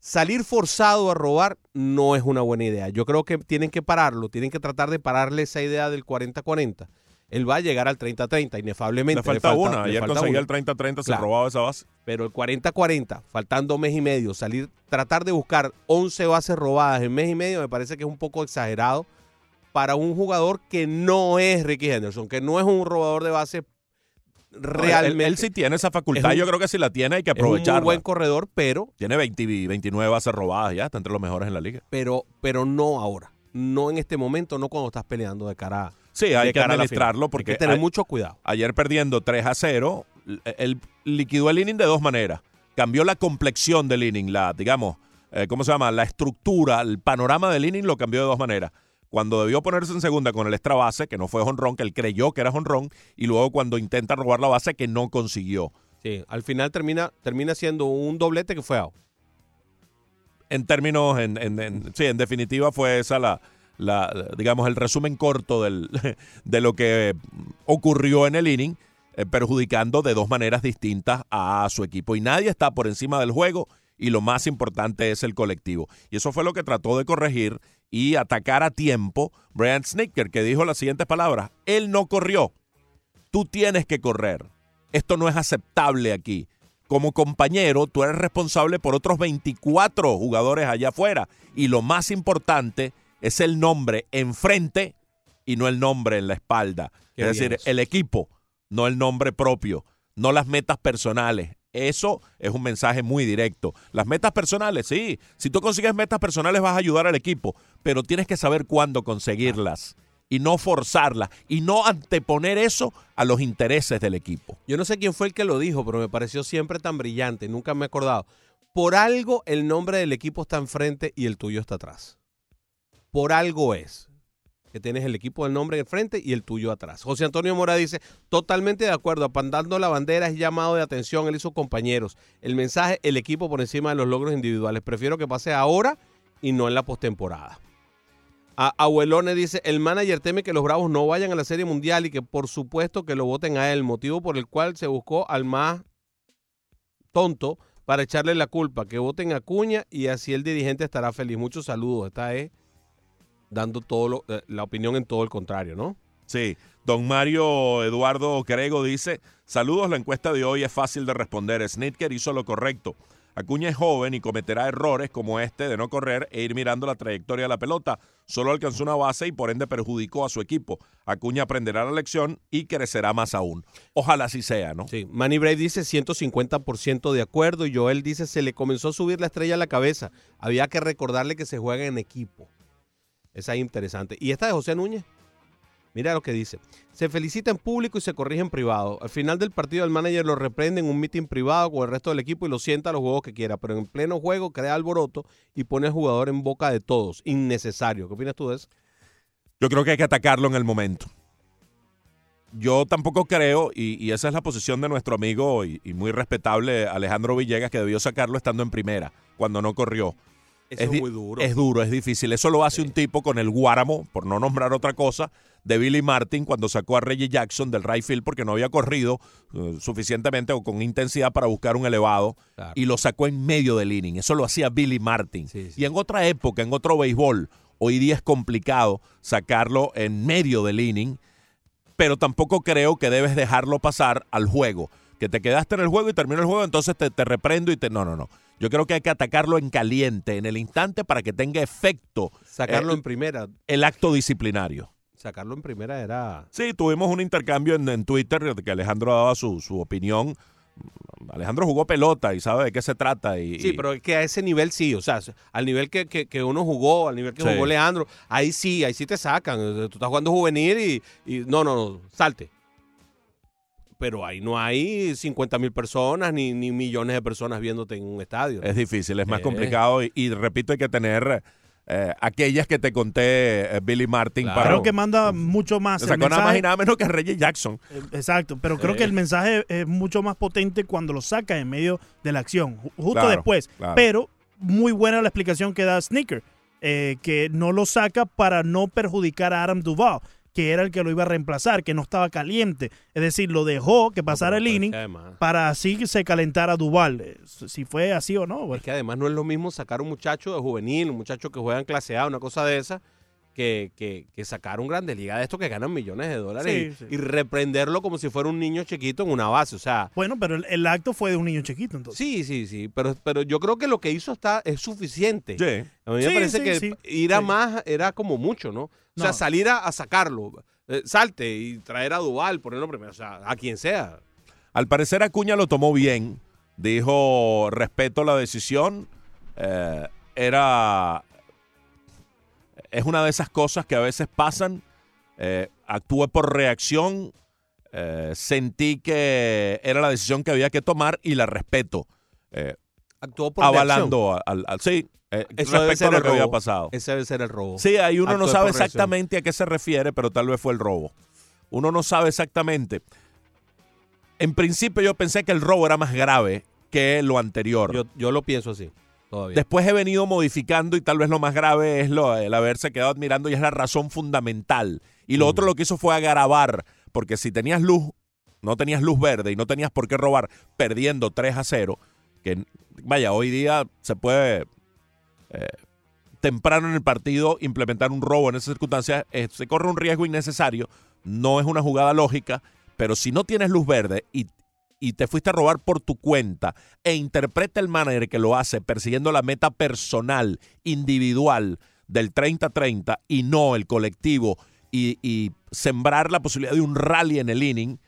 salir forzado a robar no es una buena idea. Yo creo que tienen que pararlo, tienen que tratar de pararle esa idea del 40-40. Él va a llegar al 30-30, inefablemente. Le falta una. le Ayer falta conseguía una. el 30-30, se robaba esa base. Pero el 40-40, faltando mes y medio, salir, tratar de buscar 11 bases robadas en mes y medio, me parece que es un poco exagerado para un jugador que no es Ricky Henderson, que no es un robador de base Él- realmente. Él, sí tiene esa facultad. Es un- Yo creo que si la tiene hay que es un aprovecharla. buen corredor, pero Tiene 20, y 29 bases robadas ya, está entre los mejores en la liga. pero, pero no ahora. No en este momento, no cuando estás peleando de cara a. Sí, hay que administrarlo porque Hay que tener a- mucho cuidado. ayer perdiendo 3 a 0, l- él liquidó el inning de dos maneras. Cambió la complexión del inning, la, digamos, eh, ¿cómo se llama? La estructura, el panorama del inning lo cambió de dos maneras. Cuando debió ponerse en segunda con el extra base, que no fue honrón, que él creyó que era honrón, y luego cuando intenta robar la base, que no consiguió. Sí, al final termina, termina siendo un doblete que fue out. En términos, en, en- en- sí, en definitiva fue esa la, la, digamos, el resumen corto del, de lo que ocurrió en el inning, eh, perjudicando de dos maneras distintas a su equipo. Y nadie está por encima del juego y lo más importante es el colectivo. Y eso fue lo que trató de corregir y atacar a tiempo Brian Snicker, que dijo las siguientes palabras, él no corrió, tú tienes que correr. Esto no es aceptable aquí. Como compañero, tú eres responsable por otros 24 jugadores allá afuera. Y lo más importante es el nombre enfrente y no el nombre en la espalda. Qué es decir, eso. el equipo, no el nombre propio, no las metas personales. Eso es un mensaje muy directo. Las metas personales, sí. Si tú consigues metas personales vas a ayudar al equipo, pero tienes que saber cuándo conseguirlas y no forzarlas y no anteponer eso a los intereses del equipo. Yo no sé quién fue el que lo dijo, pero me pareció siempre tan brillante, nunca me he acordado. Por algo el nombre del equipo está enfrente y el tuyo está atrás. Por algo es que tienes el equipo del nombre enfrente y el tuyo atrás. José Antonio Mora dice, totalmente de acuerdo, apandando la bandera es llamado de atención él y sus compañeros. El mensaje, el equipo por encima de los logros individuales. Prefiero que pase ahora y no en la postemporada. Abuelone dice, el manager teme que los Bravos no vayan a la Serie Mundial y que por supuesto que lo voten a él, motivo por el cual se buscó al más tonto para echarle la culpa, que voten a Cuña y así el dirigente estará feliz. Muchos saludos, está eh, dando todo lo- eh, la opinión en todo el contrario, ¿no? Sí, don Mario Eduardo Crego dice, saludos, la encuesta de hoy es fácil de responder. Snitker hizo lo correcto. Acuña es joven y cometerá errores como este de no correr e ir mirando la trayectoria de la pelota. Solo alcanzó una base y por ende perjudicó a su equipo. Acuña aprenderá la lección y crecerá más aún. Ojalá así sea, ¿no? Sí, Manny Brave dice 150% de acuerdo y Joel dice se le comenzó a subir la estrella a la cabeza. Había que recordarle que se juega en equipo. Esa es interesante. Y esta de José Núñez. Mira lo que dice. Se felicita en público y se corrige en privado. Al final del partido el manager lo reprende en un meeting privado con el resto del equipo y lo sienta a los juegos que quiera. Pero en pleno juego crea alboroto y pone al jugador en boca de todos. Innecesario. ¿Qué opinas tú de eso? Yo creo que hay que atacarlo en el momento. Yo tampoco creo, y, esa es la posición de nuestro amigo y muy respetable Alejandro Villegas, que debió sacarlo estando en primera, cuando no corrió. Eso es, muy duro. Es duro, es difícil. Eso lo hace un tipo con el Guáramo, por no nombrar otra cosa, de Billy Martin cuando sacó a Reggie Jackson del right field porque no había corrido eh, suficientemente o con intensidad para buscar un elevado Claro. y lo sacó en medio del inning. Eso lo hacía Billy Martin. Sí, sí. Y en otra época, en otro béisbol, hoy día es complicado sacarlo en medio del inning, pero tampoco creo que debes dejarlo pasar al juego. Que te quedaste en el juego y terminó el juego, entonces te, te reprendo y te... No, no, no. Yo creo que hay que atacarlo en caliente, en el instante, para que tenga efecto Sacarlo eh, en primera. el acto disciplinario. Sacarlo en primera era... Sí, tuvimos un intercambio en, en Twitter que Alejandro daba su, su opinión. Alejandro jugó pelota y sabe de qué se trata. Y, Sí, pero es que a ese nivel sí, o sea, al nivel que, que- que uno jugó, al nivel que Sí. jugó Leandro, ahí sí, ahí sí te sacan. Tú estás jugando juvenil y, y no, no, no, salte. Pero ahí no hay 50 mil personas ni, ni millones de personas viéndote en un estadio. Es difícil, es más Eh. complicado y, y repito, hay que tener eh, aquellas que te conté, eh, Billy Martin, Claro. para... Creo que manda mucho más. Se el sacó nada más y nada menos que Reggie Jackson. Eh, Exacto, pero creo Eh. que el mensaje es mucho más potente cuando lo saca en medio de la acción, ju- justo Claro, después. claro. Pero muy buena la explicación que da Sneaker, eh, que no lo saca para no perjudicar a Adam Duval, que era el que lo iba a reemplazar, que no estaba caliente. Es decir, lo dejó que pasara el pero es inning que para así se calentara Duval. Eh, Si fue así o no. Es bueno. que además no es lo mismo sacar un muchacho de juvenil, un muchacho que juega en clase A, una cosa de esa, que, que, que sacar un grande liga de estos que ganan millones de dólares Sí, y, sí. y reprenderlo como si fuera un niño chiquito en una base. O sea, Bueno, pero el, el acto fue de un niño chiquito, entonces. sí, sí, sí, pero, pero yo creo que lo que hizo está es suficiente. Sí. A mí me parece sí, que sí, ir a sí. más era como mucho, ¿no? O sea, salir a, a sacarlo, eh, salte y traer a Duval, ponerlo primero, o sea, a quien sea. Al parecer Acuña lo tomó bien. Dijo, respeto la decisión. Eh, era... Es una de esas cosas que a veces pasan. Eh, actué por reacción. Eh, sentí que era la decisión que había que tomar y la respeto. Eh, Actuó por reacción. avalando al, al- sí, eh, Eso debe respecto ser a lo el que había robo. pasado. Ese debe ser el robo. Sí, ahí uno no sabe exactamente a qué se refiere, pero tal vez fue el robo. Uno no sabe exactamente. En principio yo pensé que el robo era más grave que lo anterior. Yo, yo lo pienso así, todavía. Después he venido modificando y tal vez lo más grave es lo, el haberse quedado admirando y es la razón fundamental. Y lo Mm. otro lo que hizo fue agravar, porque si tenías luz, no tenías luz verde y no tenías por qué robar perdiendo 3 a 0, que vaya, hoy día se puede eh, temprano en el partido implementar un robo en esas circunstancias, eh, se corre un riesgo innecesario, no es una jugada lógica, pero si no tienes luz verde y, y te fuiste a robar por tu cuenta e interpreta el manager que lo hace persiguiendo la meta personal, individual del 30-30 y no el colectivo y, y sembrar la posibilidad de un rally en el inning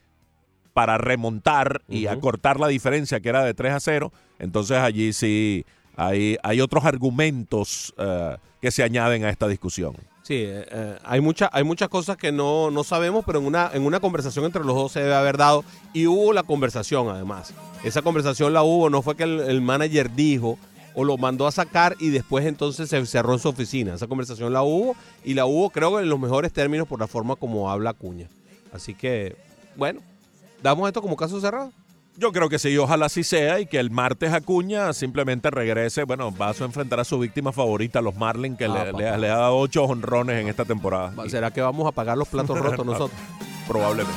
para remontar y acortar la diferencia que era de 3 a 0, entonces allí sí hay, hay otros argumentos eh, que se añaden a esta discusión. Sí, eh, eh, hay, mucha, hay muchas cosas que no, no sabemos, pero en una, en una conversación entre los dos se debe haber dado. Y hubo la conversación, además. Esa conversación la hubo, no fue que el, manager dijo o lo mandó a sacar y después entonces se cerró en su oficina. Esa conversación la hubo y la hubo, creo que en los mejores términos por la forma como habla Cuña. Así que, bueno, damos esto como caso cerrado. Yo creo que sí, ojalá así sea y que el martes Acuña simplemente regrese. Bueno, va a enfrentar a su víctima favorita, los Marlins, que Ah, le, le- le ha dado ocho honrones en esta temporada. ¿Será que vamos a pagar los platos rotos nosotros? probablemente.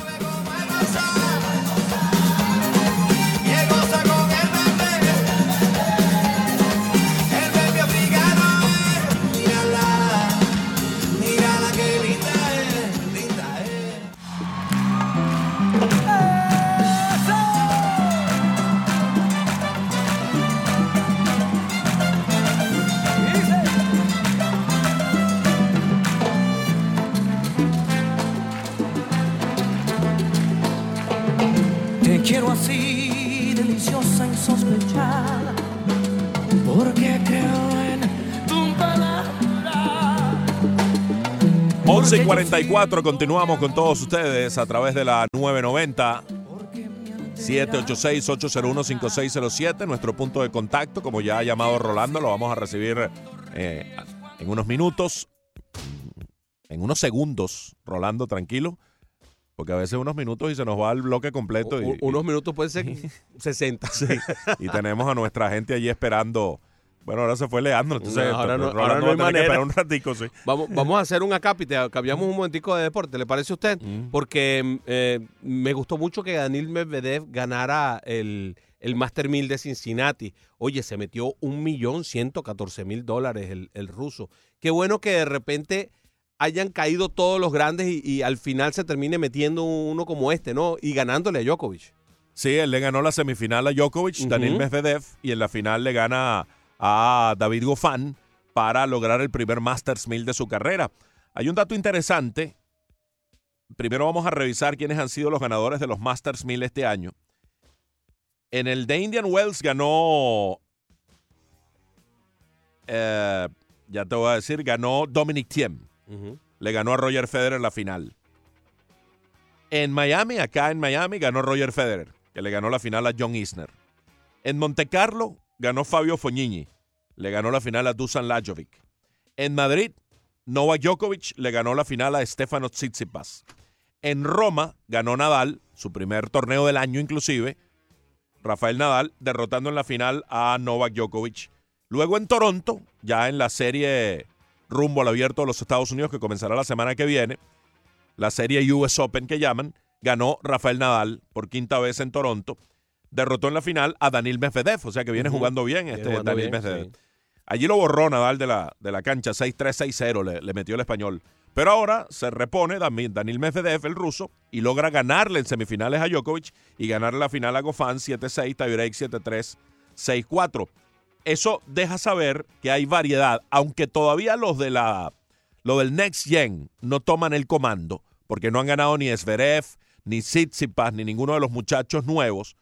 11 y 44, continuamos con todos ustedes a través de la 990. 786-801-5607, nuestro punto de contacto, como ya ha llamado Rolando, lo vamos a recibir eh, en unos minutos, en unos segundos, Rolando, tranquilo, porque a veces unos minutos y se nos va el bloque completo. Y, unos minutos pueden ser 60. y tenemos a nuestra gente allí esperando. Bueno, ahora se fue Leandro, entonces No, ahora no- ahora no hay manera. un ratico, sí. Vamos, vamos a hacer un acápite, cambiamos un momentico de deporte, ¿le parece a usted? Mm. Porque eh, me gustó mucho que Daniel Medvedev ganara el, el Master 1000 de Cincinnati. Oye, se metió un millón ciento catorce mil dólares el, el ruso. Qué bueno que de repente hayan caído todos los grandes y, y al final se termine metiendo uno como este, ¿no? Y ganándole a Djokovic. Sí, él le ganó la semifinal a Djokovic, Ujú. Daniel Medvedev, y en la final le gana a David Goffin para lograr el primer Masters 1000 de su carrera. Hay un dato interesante. Primero vamos a revisar quiénes han sido los ganadores de los Masters 1000 este año. En el de Indian Wells ganó, eh, ya te voy a decir, ganó Dominic Thiem. Le ganó a Roger Federer en la final. En Miami, acá en Miami, ganó Roger Federer, que le ganó la final a John Isner. En Monte Carlo, ganó Fabio Fognini. Le ganó la final a Dusan Lajovic. En Madrid, Novak Djokovic le ganó la final a Stefano Tsitsipas. En Roma, ganó Nadal, su primer torneo del año inclusive, Rafael Nadal, derrotando en la final a Novak Djokovic. Luego en Toronto, ya en la serie rumbo al abierto de los Estados Unidos que comenzará la semana que viene, la serie US Open que llaman, ganó Rafael Nadal por quinta vez en Toronto, derrotó en la final a Daniel Medvedev, o sea que viene Ujú. jugando bien este jugando Daniel bien, Medvedev. sí. Allí lo borró Nadal de la, de la cancha, 6-3, 6-0 le, le metió el español. Pero ahora se repone Daniel Medvedev, el ruso, y logra ganarle en semifinales a Djokovic y ganarle la final a Goffin 7-6, tiebreak 7-3, 6-4. Eso deja saber que hay variedad, aunque todavía los de la lo del Next Gen no toman el comando, porque no han ganado ni Zverev, ni Tsitsipas, ni ninguno de los muchachos nuevos.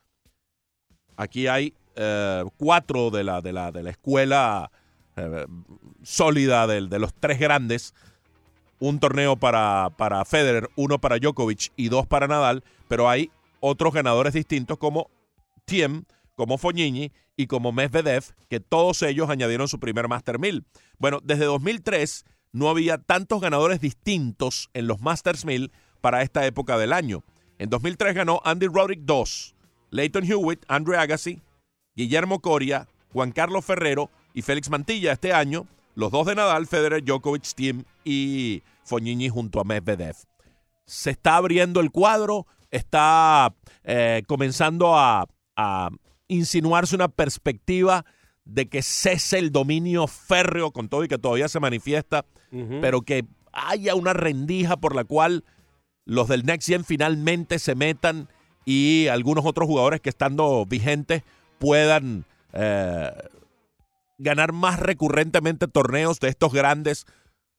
Aquí hay eh, cuatro de la, de la, de la escuela eh, sólida del- de, los tres grandes. Un torneo para, para Federer, uno para Djokovic y dos para Nadal, pero hay otros ganadores distintos como Thiem, como Fognini y como Medvedev, que todos ellos añadieron su primer Master 1000. Bueno, desde 2003 no había tantos ganadores distintos en los Masters 1000 para esta época del año. En 2003 ganó Andy Roddick 2, Leighton Hewitt, Andre Agassi, Guillermo Coria, Juan Carlos Ferrero y Félix Mantilla. Este año, los dos de Nadal, Federer, Djokovic, Thiem y Fognini junto a Medvedev. Se está abriendo el cuadro, está eh, comenzando a, a insinuarse una perspectiva de que cese el dominio férreo con todo y que todavía se manifiesta, pero que haya una rendija por la cual los del Next Gen finalmente se metan y algunos otros jugadores que estando vigentes puedan eh, ganar más recurrentemente torneos de estos grandes.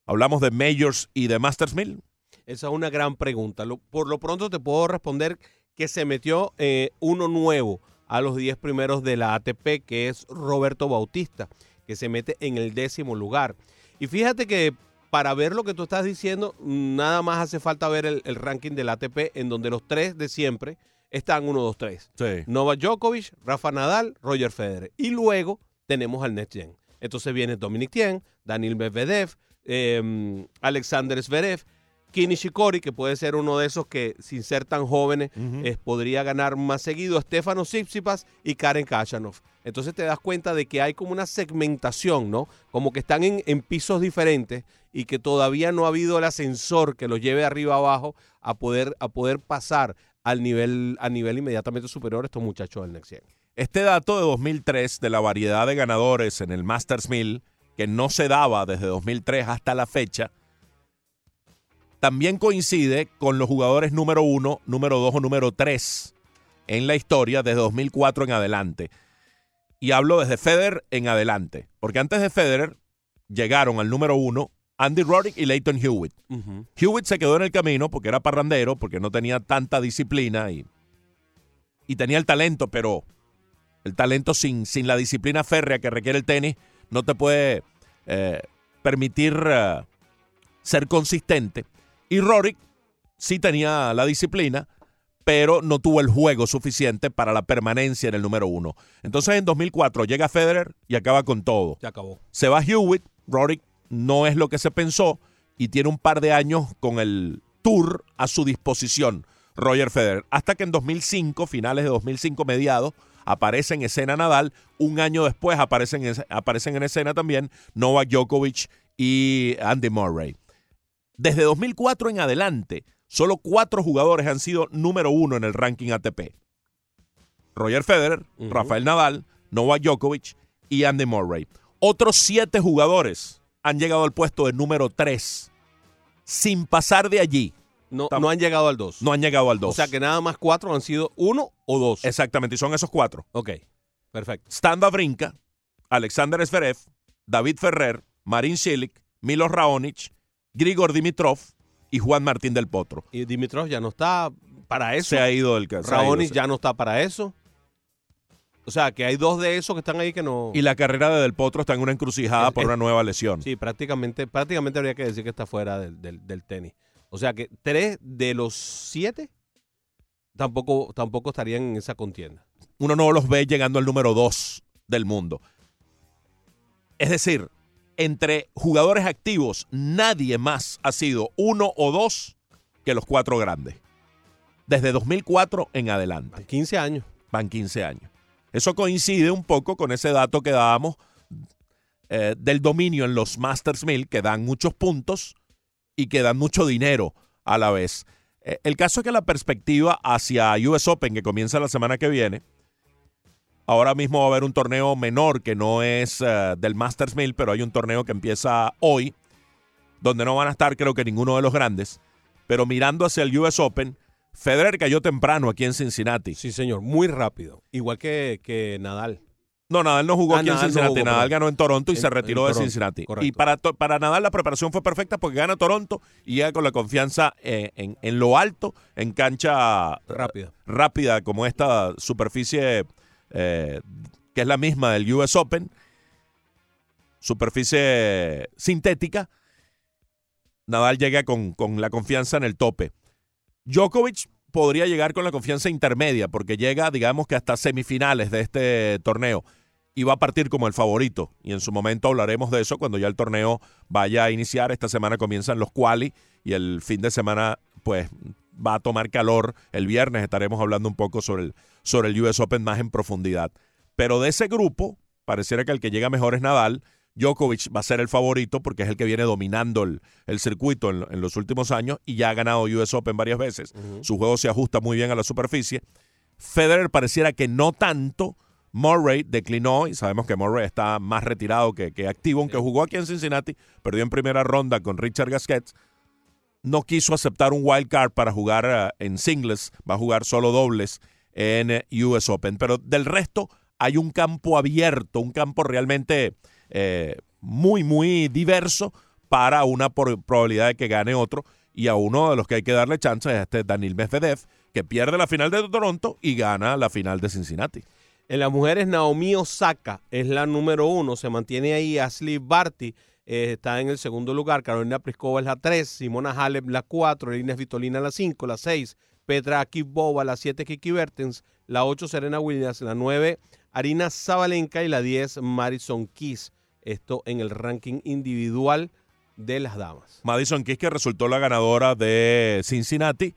Hablamos de Majors y de Masters 1000. Esa es una gran pregunta. Por lo pronto te puedo responder que se metió eh, uno nuevo a los 10 primeros de la ATP, que es Roberto Bautista, que se mete en el décimo lugar. Y fíjate que para ver lo que tú estás diciendo, nada más hace falta ver el, el ranking del ATP, en donde los tres de siempre están 1, 2, 3. Sí. Novak Djokovic, Rafa Nadal, Roger Federer. Y luego tenemos al Next Gen. Entonces viene Dominic Thiem, Daniel Medvedev, eh, Alexander Zverev, Kini Shikori, que puede ser uno de esos que sin ser tan jóvenes eh, podría ganar más seguido, Stefano Tsitsipas y Karen Kachanov. Entonces te das cuenta de que hay como una segmentación, ¿no? Como que están en, en pisos diferentes y que todavía no ha habido el ascensor que los lleve arriba abajo a poder, a poder pasar al nivel, nivel inmediatamente superior estos muchachos del Next. Este dato de 2003 de la variedad de ganadores en el Masters 1000, que no se daba desde 2003 hasta la fecha, también coincide con los jugadores número uno, número dos o número tres en la historia desde 2004 en adelante. Y hablo desde Federer en adelante, porque antes de Federer llegaron al número uno Andy Roddick y Leighton Hewitt. Hewitt se quedó en el camino porque era parrandero, porque no tenía tanta disciplina y, y tenía el talento, pero el talento sin, sin la disciplina férrea que requiere el tenis no te puede eh, permitir eh, ser consistente. Y Roddick sí tenía la disciplina, pero no tuvo el juego suficiente para la permanencia en el número uno. Entonces en 2004 llega Federer y acaba con todo. Se acabó. Se va Hewitt, Roddick no es lo que se pensó y tiene un par de años con el tour a su disposición, Roger Federer. Hasta que en 2005, finales de 2005, mediados, aparece en escena Nadal. Un año después aparecen, en- aparecen en escena también Novak Djokovic y Andy Murray. Desde 2004 en adelante, solo cuatro jugadores han sido número uno en el ranking ATP. Roger Federer. Rafael Nadal, Novak Djokovic y Andy Murray. Otros siete jugadores han llegado al puesto de número tres sin pasar de allí. No, no han llegado al 2. No han llegado al dos. O sea que nada más cuatro han sido uno o dos. Exactamente, y son esos cuatro. Ok, perfecto. Stan Wawrinka, Alexander Zverev, David Ferrer, Marin Cilic, Milos Raonic, Grigor Dimitrov y Juan Martín del Potro. Y Dimitrov ya no está para eso. Se ha ido del ido, Raonic ya no está para eso. O sea que hay dos de esos que están ahí que no. Y la carrera de Del Potro está en una encrucijada Es- por es- una nueva lesión. Sí, prácticamente, prácticamente habría que decir que está fuera del, del- del tenis. O sea que tres de los siete tampoco, tampoco estarían en esa contienda. Uno no los ve llegando al número dos del mundo. Es decir, entre jugadores activos, nadie más ha sido uno o dos que los cuatro grandes. Desde 2004 en adelante. 15 años. van 15 años. Eso coincide un poco con ese dato que dábamos eh, del dominio en los Masters 1000, que dan muchos puntos y que dan mucho dinero a la vez. Eh, el caso es que la perspectiva hacia US Open, que comienza la semana que viene, ahora mismo va a haber un torneo menor que no es eh, del Masters 1000, pero hay un torneo que empieza hoy, donde no van a estar creo que ninguno de los grandes, pero mirando hacia el US Open, Federer cayó temprano aquí en Cincinnati. Sí, señor. Muy rápido. Igual que, que Nadal. No, Nadal no jugó Ah, aquí en no Cincinnati. jugó, Nadal ganó en Toronto y En- se retiró de Toronto, Cincinnati. correcto. Y para, para Nadal la preparación fue perfecta porque gana Toronto y llega con la confianza eh, en, en lo alto, en cancha eh, Rápida. rápida como esta superficie eh, que es la misma del US Open, superficie sintética. Nadal llega con, con la confianza en el tope. Djokovic podría llegar con la confianza intermedia, porque llega, digamos que hasta semifinales de este torneo y va a partir como el favorito. Y en su momento hablaremos de eso cuando ya el torneo vaya a iniciar. Esta semana comienzan los quali y el fin de semana, pues, va a tomar calor. El viernes estaremos hablando un poco sobre el, sobre el US Open más en profundidad. Pero de ese grupo, pareciera que el que llega mejor es Nadal. Djokovic va a ser el favorito porque es el que viene dominando el, el circuito en, en los últimos años y ya ha ganado US Open varias veces. Su juego se ajusta muy bien a la superficie. Federer pareciera que no tanto. Murray declinó y sabemos que Murray está más retirado que, que activo, aunque jugó aquí en Cincinnati, perdió en primera ronda con Richard Gasquet. No quiso aceptar un wild card para jugar eh, en singles, va a jugar solo dobles en eh, US Open. Pero del resto hay un campo abierto, un campo realmente eh, muy, muy diverso para una probabilidad de que gane otro. Y a uno de los que hay que darle chance es este Daniel Medvedev, que pierde la final de Toronto y gana la final de Cincinnati. En las mujeres, Naomi Osaka es la número uno. Se mantiene ahí Ashley Barty. eh, está en el segundo lugar. Carolina Pliskova es la tres. Simona Halep la cuatro. Elina Svitolina la cinco. La seis. Petra Akipova la siete. Kiki Bertens. La ocho. Serena Williams. La nueve. Arina Zabalenka. Y la diez. Marison Keys. Esto en el ranking individual de las damas. Madison Keys, que resultó la ganadora de Cincinnati.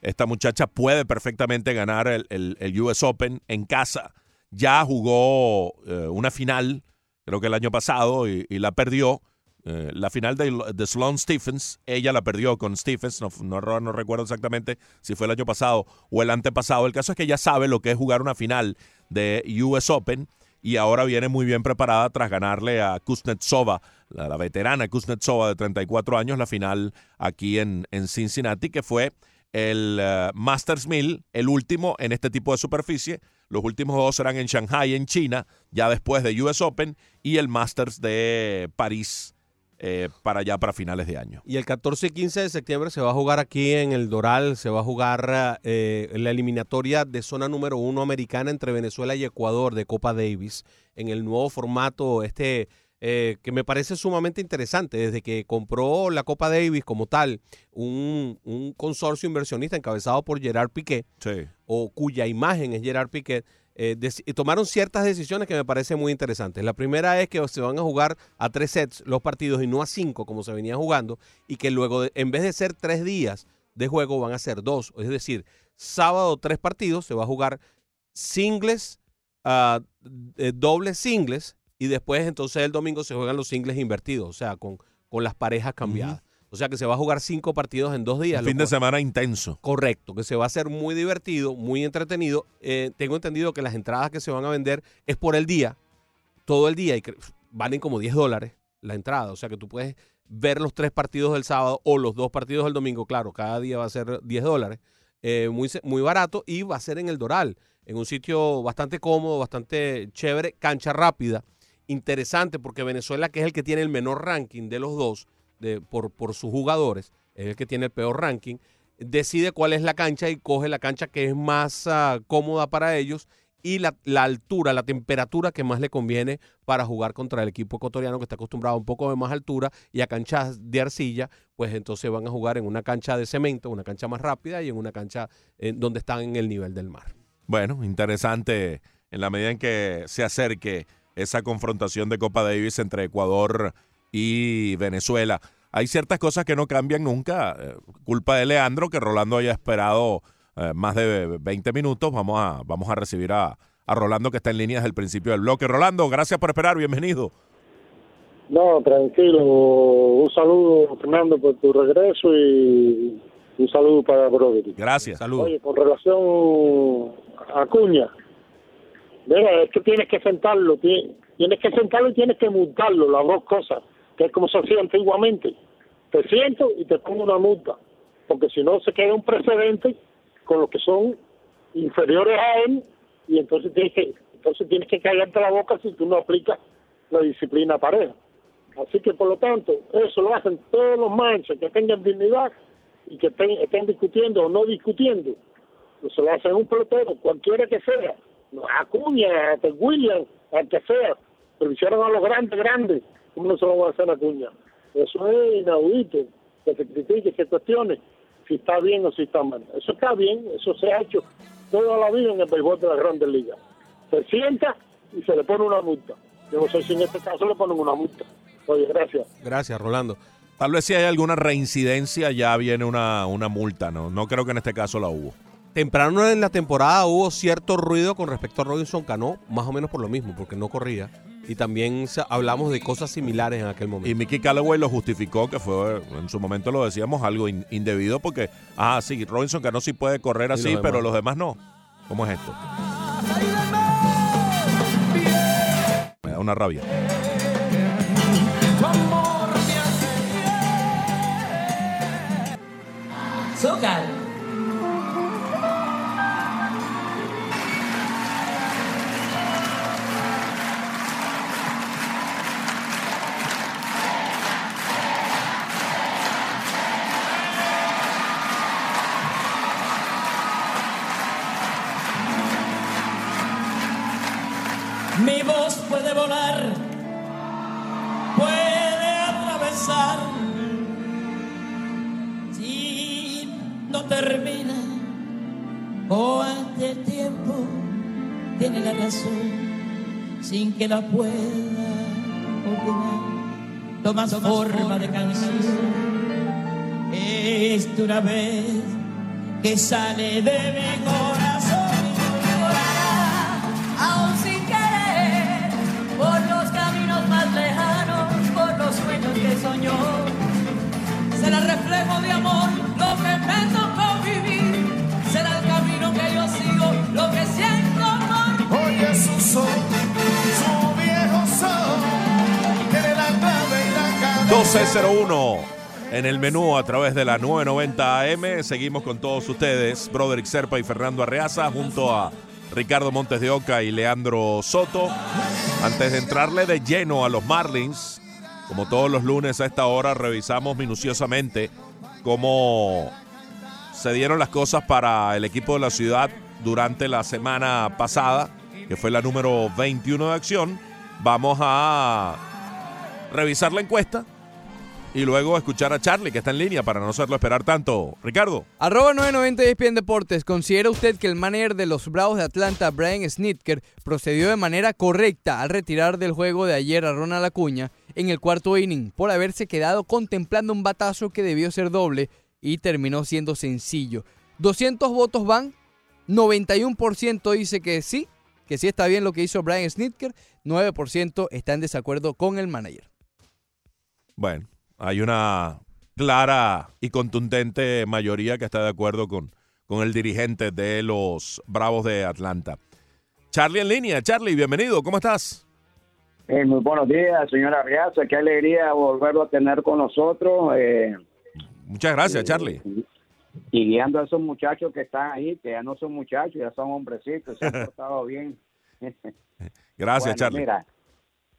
Esta muchacha puede perfectamente ganar el, el- US Open en casa. Ya jugó eh, una final, creo que el año pasado, y, la perdió. Eh, la final de, de Sloane Stephens, ella la perdió con Stephens, no, no, no recuerdo exactamente si fue el año pasado o el antepasado. El caso es que ella sabe lo que es jugar una final de US Open y ahora viene muy bien preparada tras ganarle a Kuznetsova, la, veterana Kuznetsova de 34 años, la final aquí en, en Cincinnati, que fue el eh, Masters 1000, el último en este tipo de superficie. Los últimos dos serán en Shanghai, en China, ya después de US Open, y el Masters de París eh, para allá, para finales de año. Y el 14 y 15 de septiembre se va a jugar aquí en el Doral, se va a jugar eh, la eliminatoria de zona número uno americana entre Venezuela y Ecuador de Copa Davis, en el nuevo formato este eh, que me parece sumamente interesante, desde que compró la Copa Davis como tal, un, un consorcio inversionista encabezado por Gerard Piqué, Sí. o cuya imagen es Gerard Piqué, eh, tomaron ciertas decisiones que me parecen muy interesantes. La primera es que se van a jugar a tres sets los partidos y no a cinco como se venía jugando, y que luego, de- en vez de ser tres días de juego, van a ser dos. Es decir, sábado tres partidos, se va a jugar singles, ah, eh, dobles singles, y después entonces el domingo se juegan los singles invertidos, o sea, con, con las parejas cambiadas. O sea que se va a jugar cinco partidos en dos días. Un fin de semana intenso. Correcto, que se va a hacer muy divertido, muy entretenido. Eh, tengo entendido que las entradas que se van a vender es por el día, todo el día, y valen como 10 dólares la entrada. O sea que tú puedes ver los tres partidos del sábado o los dos partidos del domingo. Claro, cada día va a ser 10 dólares. Eh, muy, muy barato y va a ser en el Doral, en un sitio bastante cómodo, bastante chévere, cancha rápida, interesante porque Venezuela, que es el que tiene el menor ranking de los dos, por, sus jugadores, es el que tiene el peor ranking, decide cuál es la cancha y coge la cancha que es más ah, cómoda para ellos y la, la altura, la temperatura que más le conviene para jugar contra el equipo ecuatoriano que está acostumbrado a un poco de más altura y a canchas de arcilla, pues entonces van a jugar en una cancha de cemento, una cancha más rápida y en una cancha eh, donde están en el nivel del mar. Bueno, interesante en la medida en que se acerque esa confrontación de Copa Davis entre Ecuador y Venezuela. Hay ciertas cosas que no cambian nunca, eh, culpa de Leandro, que Rolando haya esperado eh, más de 20 minutos. Vamos a, vamos a recibir a, a Rolando que está en línea desde el principio del bloque. Rolando, gracias por esperar, bienvenido. No, tranquilo. Un saludo, Fernando, por tu regreso y un saludo para Brody. Gracias. Saludos. Oye, con relación a Cuña, mira, es que tienes que sentarlo, ti- tienes que sentarlo y tienes que multarlo, las dos cosas, que es como se hacía antiguamente. Te siento y te pongo una multa, porque si no se queda un precedente con los que son inferiores a él y entonces tienes que entonces tienes que callarte la boca si tú no aplicas la disciplina pareja. Así que por lo tanto, eso lo hacen todos los manches que tengan dignidad y que estén, discutiendo o no discutiendo. Se lo hacen un pelotero, cualquiera que sea. A Acuña, a Ted Williams, al que sea. Pero hicieron a los grandes, grandes. ¿Cómo no se lo van a hacer a Acuña? Eso es inaudito. Que se critique, que cuestione. si está bien o si está mal. Eso está bien, eso se ha hecho toda la vida en el béisbol de las grandes ligas. Se sienta y se le pone una multa. Yo no sé si en este caso le ponen una multa. Oye, gracias. Gracias, Rolando. Tal vez si hay alguna reincidencia ya viene una, una multa, ¿no? No creo que en este caso la hubo. Temprano en la temporada hubo cierto ruido con respecto a Robinson Cano, más o menos por lo mismo, porque no corría. Y también hablamos de cosas similares en aquel Y momento. Mickey Callaway lo justificó, que fue, en su momento lo decíamos, algo in- indebido, porque, ah, sí, Robinson Cano sí puede correr Y así, los pero los demás no. ¿Cómo es esto? Me da una rabia. Tu amor me hace bien. Zócalo. Mi voz puede volar, puede atravesar. Si no termina o ante el tiempo tiene la razón sin que la pueda opinar. Toma forma de canción. Es una vez que sale de mi corazón Será reflejo de amor lo que me tocó vivir, será el camino que yo sigo, lo que siento amor. Oye su son, su viejo son, tiene la clave en la cabeza. 1201 en el menú a través de la 990 AM. Seguimos con todos ustedes, Broderick Serpa y Fernando Arreaza, junto a Ricardo Montes de Oca y Leandro Soto. Antes de entrarle de lleno a los Marlins, como todos los lunes a esta hora, revisamos minuciosamente cómo se dieron las cosas para el equipo de la ciudad durante la semana pasada, que fue la número 21 de acción. Vamos a revisar la encuesta y luego escuchar a Charlie, que está en línea, para no hacerlo esperar tanto. Ricardo. Arroba 990 ESPN Deportes. ¿Considera usted que el manager de los Bravos de Atlanta, Brian Snitker, procedió de manera correcta al retirar del juego de ayer a Ronald Acuña en el cuarto inning por haberse quedado contemplando un batazo que debió ser doble y terminó siendo sencillo? 200 votos van, 91% dice que sí, que sí está bien lo que hizo Brian Snitker, 9% está en desacuerdo con el manager. Bueno, hay una clara y contundente mayoría que está de acuerdo con, con el dirigente de los Bravos de Atlanta. Charlie en línea. Charlie, bienvenido. ¿Cómo estás? Eh, muy buenos días, señora Riaza. Qué alegría volverlo a tener con nosotros. eh, Muchas gracias, eh, Charlie. Y, y guiando a esos muchachos que están ahí, que ya no son muchachos, ya son hombrecitos, se han portado bien. Gracias, Bueno, Charlie. Mira,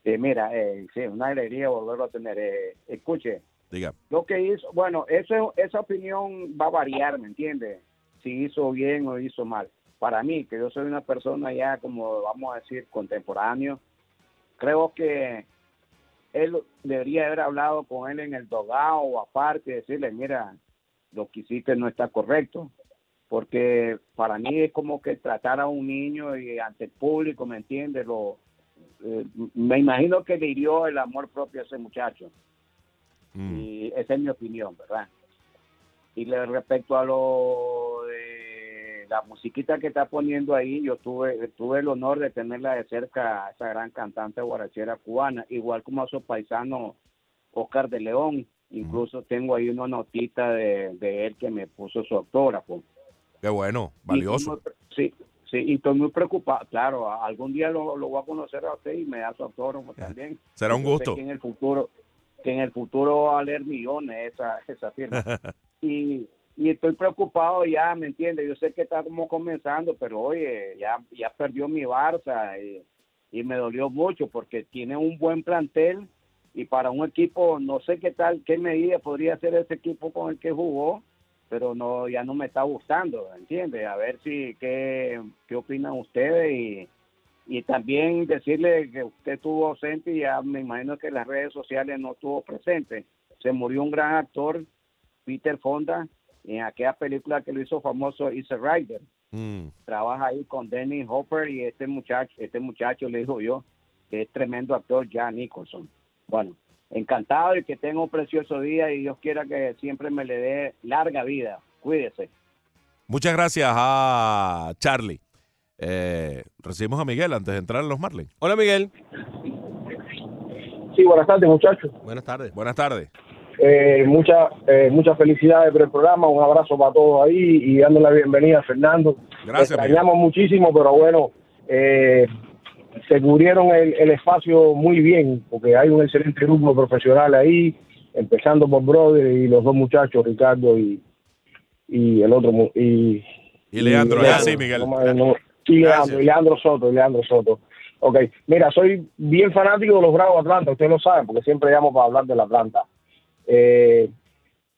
eh, mira, eh, sí, una alegría volverlo a tener. Eh, escuche, Diga. lo que hizo, bueno, eso, esa opinión va a variar, ¿me entiende? Si hizo bien o hizo mal. Para mí, que yo soy una persona ya, como vamos a decir, contemporáneo, creo que él debería haber hablado con él en el dogado o aparte, decirle, mira, lo que hiciste no está correcto. Porque para mí es como que tratar a un niño y ante el público, ¿me entiendes? Lo, eh, me imagino que le hirió el amor propio a ese muchacho. Mm. Y esa es mi opinión, ¿verdad? Y le- respecto a lo de la musiquita que está poniendo ahí, yo tuve, tuve el honor de tenerla de cerca a esa gran cantante guarachera cubana, igual como a su paisano Oscar de León. Incluso tengo ahí una notita de, de él que me puso su autógrafo. Qué bueno, Y valioso. muy- sí, sí, y estoy muy preocupado. Claro, algún día lo, lo voy a conocer a usted y me da su autógrafo también. Será un gusto. Que en el futuro, que en el futuro va a valer millones esa, esa firma. y, y estoy preocupado ya, ¿me entiende? Yo sé que está como comenzando, pero oye, ya, ya perdió mi Barça y, me dolió mucho porque tiene un buen plantel y para un equipo, no sé qué tal, qué medida podría ser ese equipo con el que jugó, pero no ya no me está gustando, ¿entiende? A ver si, qué, qué opinan ustedes y, y también decirle que usted estuvo ausente y ya me imagino que las redes sociales no estuvo presente. Se murió un gran actor, Peter Fonda, en aquella película que lo hizo famoso, Is a Rider. Mm. Trabaja ahí con Danny Hopper y este muchacho, este muchacho le dijo yo, que es tremendo actor, Jan Nicholson. Bueno, encantado y que tenga un precioso día y Dios quiera que siempre me le dé larga vida. Cuídese. Muchas gracias a Charlie. Eh, recibimos a Miguel antes de entrar en los Marlins. Hola Miguel. Sí, buenas tardes, muchachos. Buenas tardes. Buenas tardes. Eh, muchas eh, muchas felicidades por el programa. Un abrazo para todos ahí y dando la bienvenida a Fernando. Gracias, extrañamos muchísimo, pero bueno, eh, se cubrieron el, el espacio muy bien porque hay un excelente grupo profesional ahí, empezando por Brother y los dos muchachos, Ricardo y, y el otro. Y, Y Leandro, es así, Miguel. no me- no- y Leandro, y Leandro Soto, y Leandro Soto. Ok, mira, soy bien fanático de los Bravos Atlanta, ustedes lo saben, porque siempre llamo para hablar de la Atlanta. Eh,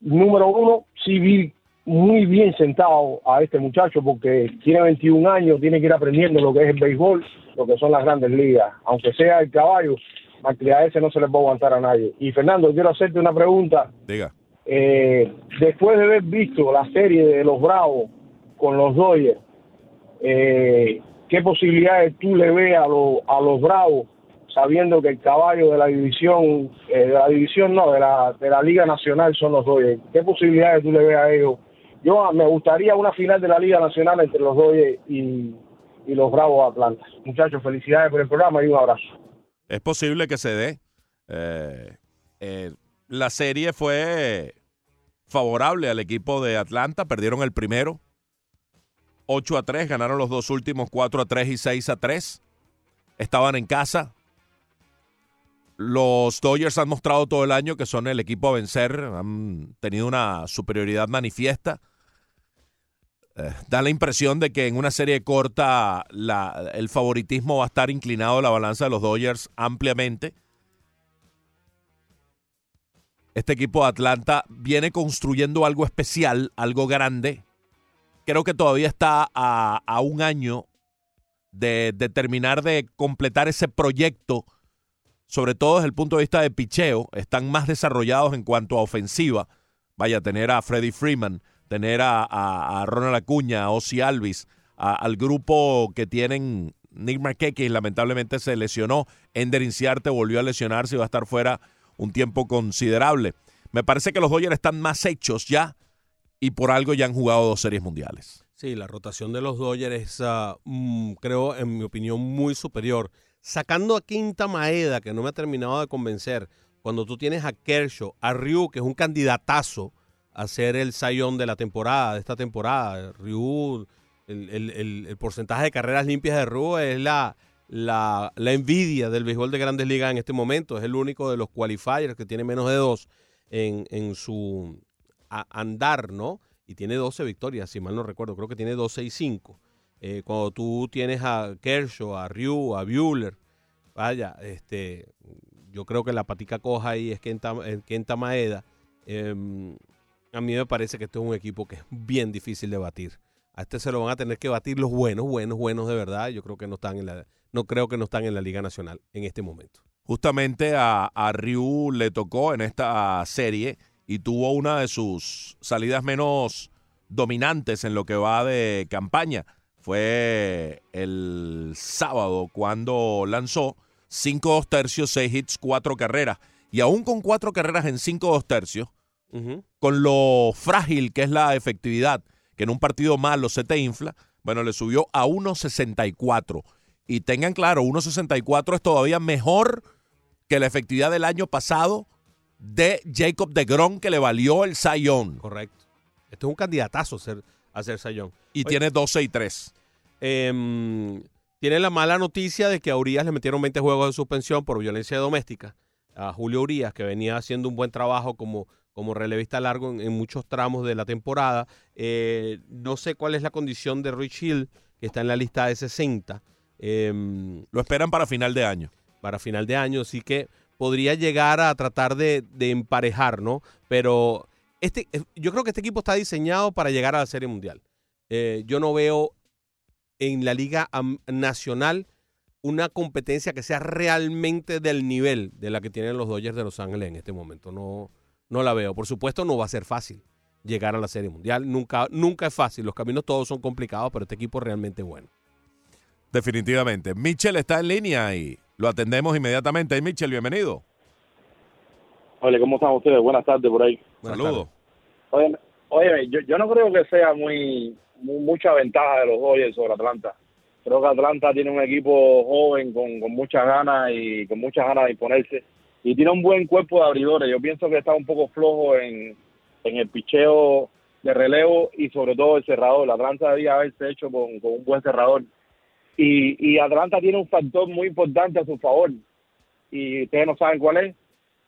número uno, sí vi muy bien sentado a este muchacho porque tiene 21 años, tiene que ir aprendiendo lo que es el béisbol, lo que son las grandes ligas. Aunque sea el caballo, a ese no se le puede aguantar a nadie. Y Fernando, quiero hacerte una pregunta. Diga. Eh, después de haber visto la serie de los Bravos con los Dodgers, eh, ¿qué posibilidades tú le ves a, lo- a los Bravos, sabiendo que el caballo de la división, eh, la división no, de la, de la Liga Nacional son los Dodgers? ¿Qué posibilidades tú le ves a ellos? Yo ah, me gustaría una final de la Liga Nacional entre los Dodgers y, y los Bravos de Atlanta. Muchachos, felicidades por el programa y un abrazo. Es posible que se dé. Eh, eh, la serie fue favorable al equipo de Atlanta. Perdieron el primero. 8 a 3. Ganaron los dos últimos 4 a 3 y 6 a 3. Estaban en casa. Los Dodgers han mostrado todo el año que son el equipo a vencer. Han tenido una superioridad manifiesta. Eh, da la impresión de que en una serie corta el favoritismo va a estar inclinado a la balanza de los Dodgers ampliamente. Este equipo de Atlanta viene construyendo algo especial, algo grande. Creo que todavía está a, a un año de, de terminar de completar ese proyecto, sobre todo desde el punto de vista de picheo. Están más desarrollados en cuanto a ofensiva. Vaya, tener a Freddie Freeman, tener a, a- Ronald Acuña, a Ozzy Alvis, a- al grupo que tienen Nick Markakis, lamentablemente se lesionó. Ender Inciarte volvió a lesionarse y va a estar fuera un tiempo considerable. Me parece que los Dodgers están más hechos ya y por algo ya han jugado dos series mundiales. Sí, la rotación de los Dodgers es, mm, creo, en mi opinión, muy superior. Sacando a Quinta Maeda, que no me ha terminado de convencer, cuando tú tienes a Kershaw, a Ryu, que es un candidatazo a ser el sayón de la temporada, de esta temporada. Ryu, el, el- porcentaje de carreras limpias de Ryu es la, la, la envidia del béisbol de grandes ligas en este momento. Es el único de los qualifiers que tiene menos de dos en, en su andar, ¿no? Y tiene 12 victorias, si mal no recuerdo. Creo que tiene 12 y 5. Eh, cuando tú tienes a Kershaw, a Ryu, a Bueller, vaya, este, yo creo que la patica coja ahí es Kenta, eh, Kenta Maeda. Em, a mí me parece que este es un equipo que es bien difícil de batir. A este se lo van a tener que batir los buenos, buenos, buenos de verdad. Yo creo que no están en la, no creo que no están en la Liga Nacional en este momento. Justamente a Ryu le tocó en esta serie y tuvo una de sus salidas menos dominantes en lo que va de campaña. Fue el sábado cuando lanzó 5 2 tercios, 6 hits, 4 carreras. Y aún con 4 carreras en 5 2 tercios, con lo frágil que es la efectividad, que en un partido malo se te infla, bueno, le subió a 1.64. Y tengan claro, 1.64 es todavía mejor que la efectividad del año pasado de Jacob de Gron, que le valió el Sayón. Correcto. Este es un candidatazo a ser, a ser sayón. Y Oye. tiene 12 y 3. Em, tiene la mala noticia de que a Urias le metieron 20 juegos de suspensión por violencia doméstica. A Julio Urias, que venía haciendo un buen trabajo como, como relevista largo en, en muchos tramos de la temporada. Eh, no sé cuál es la condición de Rich Hill, que está en la lista de 60. em, Lo esperan para final de año. para final de año, así que podría llegar a tratar de, de emparejar, ¿no? Pero este, eh, yo creo que este equipo está diseñado para llegar a la Serie Mundial. Eh, yo no veo en la Liga Nacional una competencia que sea realmente del nivel de la que tienen los Dodgers de Los Ángeles en este momento. No, no la veo. Por supuesto, no va a ser fácil. llegar a la Serie Mundial. Nunca, nunca es fácil, los caminos todos son complicados, pero este equipo es realmente bueno. Definitivamente. Mitchell está en línea y lo atendemos inmediatamente. Mitchell, bienvenido. Hola, ¿cómo están ustedes? Buenas tardes por ahí. Saludos. Oye, oye yo, yo no creo que sea muy, mu- mucha ventaja de los Dodgers sobre Atlanta. Creo que Atlanta tiene un equipo joven con, con muchas ganas y con muchas ganas de imponerse. Y tiene un buen cuerpo de abridores. Yo pienso que está un poco flojo en, en el picheo de relevo y sobre todo el cerrador. Atlanta debía haberse hecho con, con un buen cerrador. Y, y Atlanta tiene un factor muy importante a su favor. Y ustedes no saben cuál es.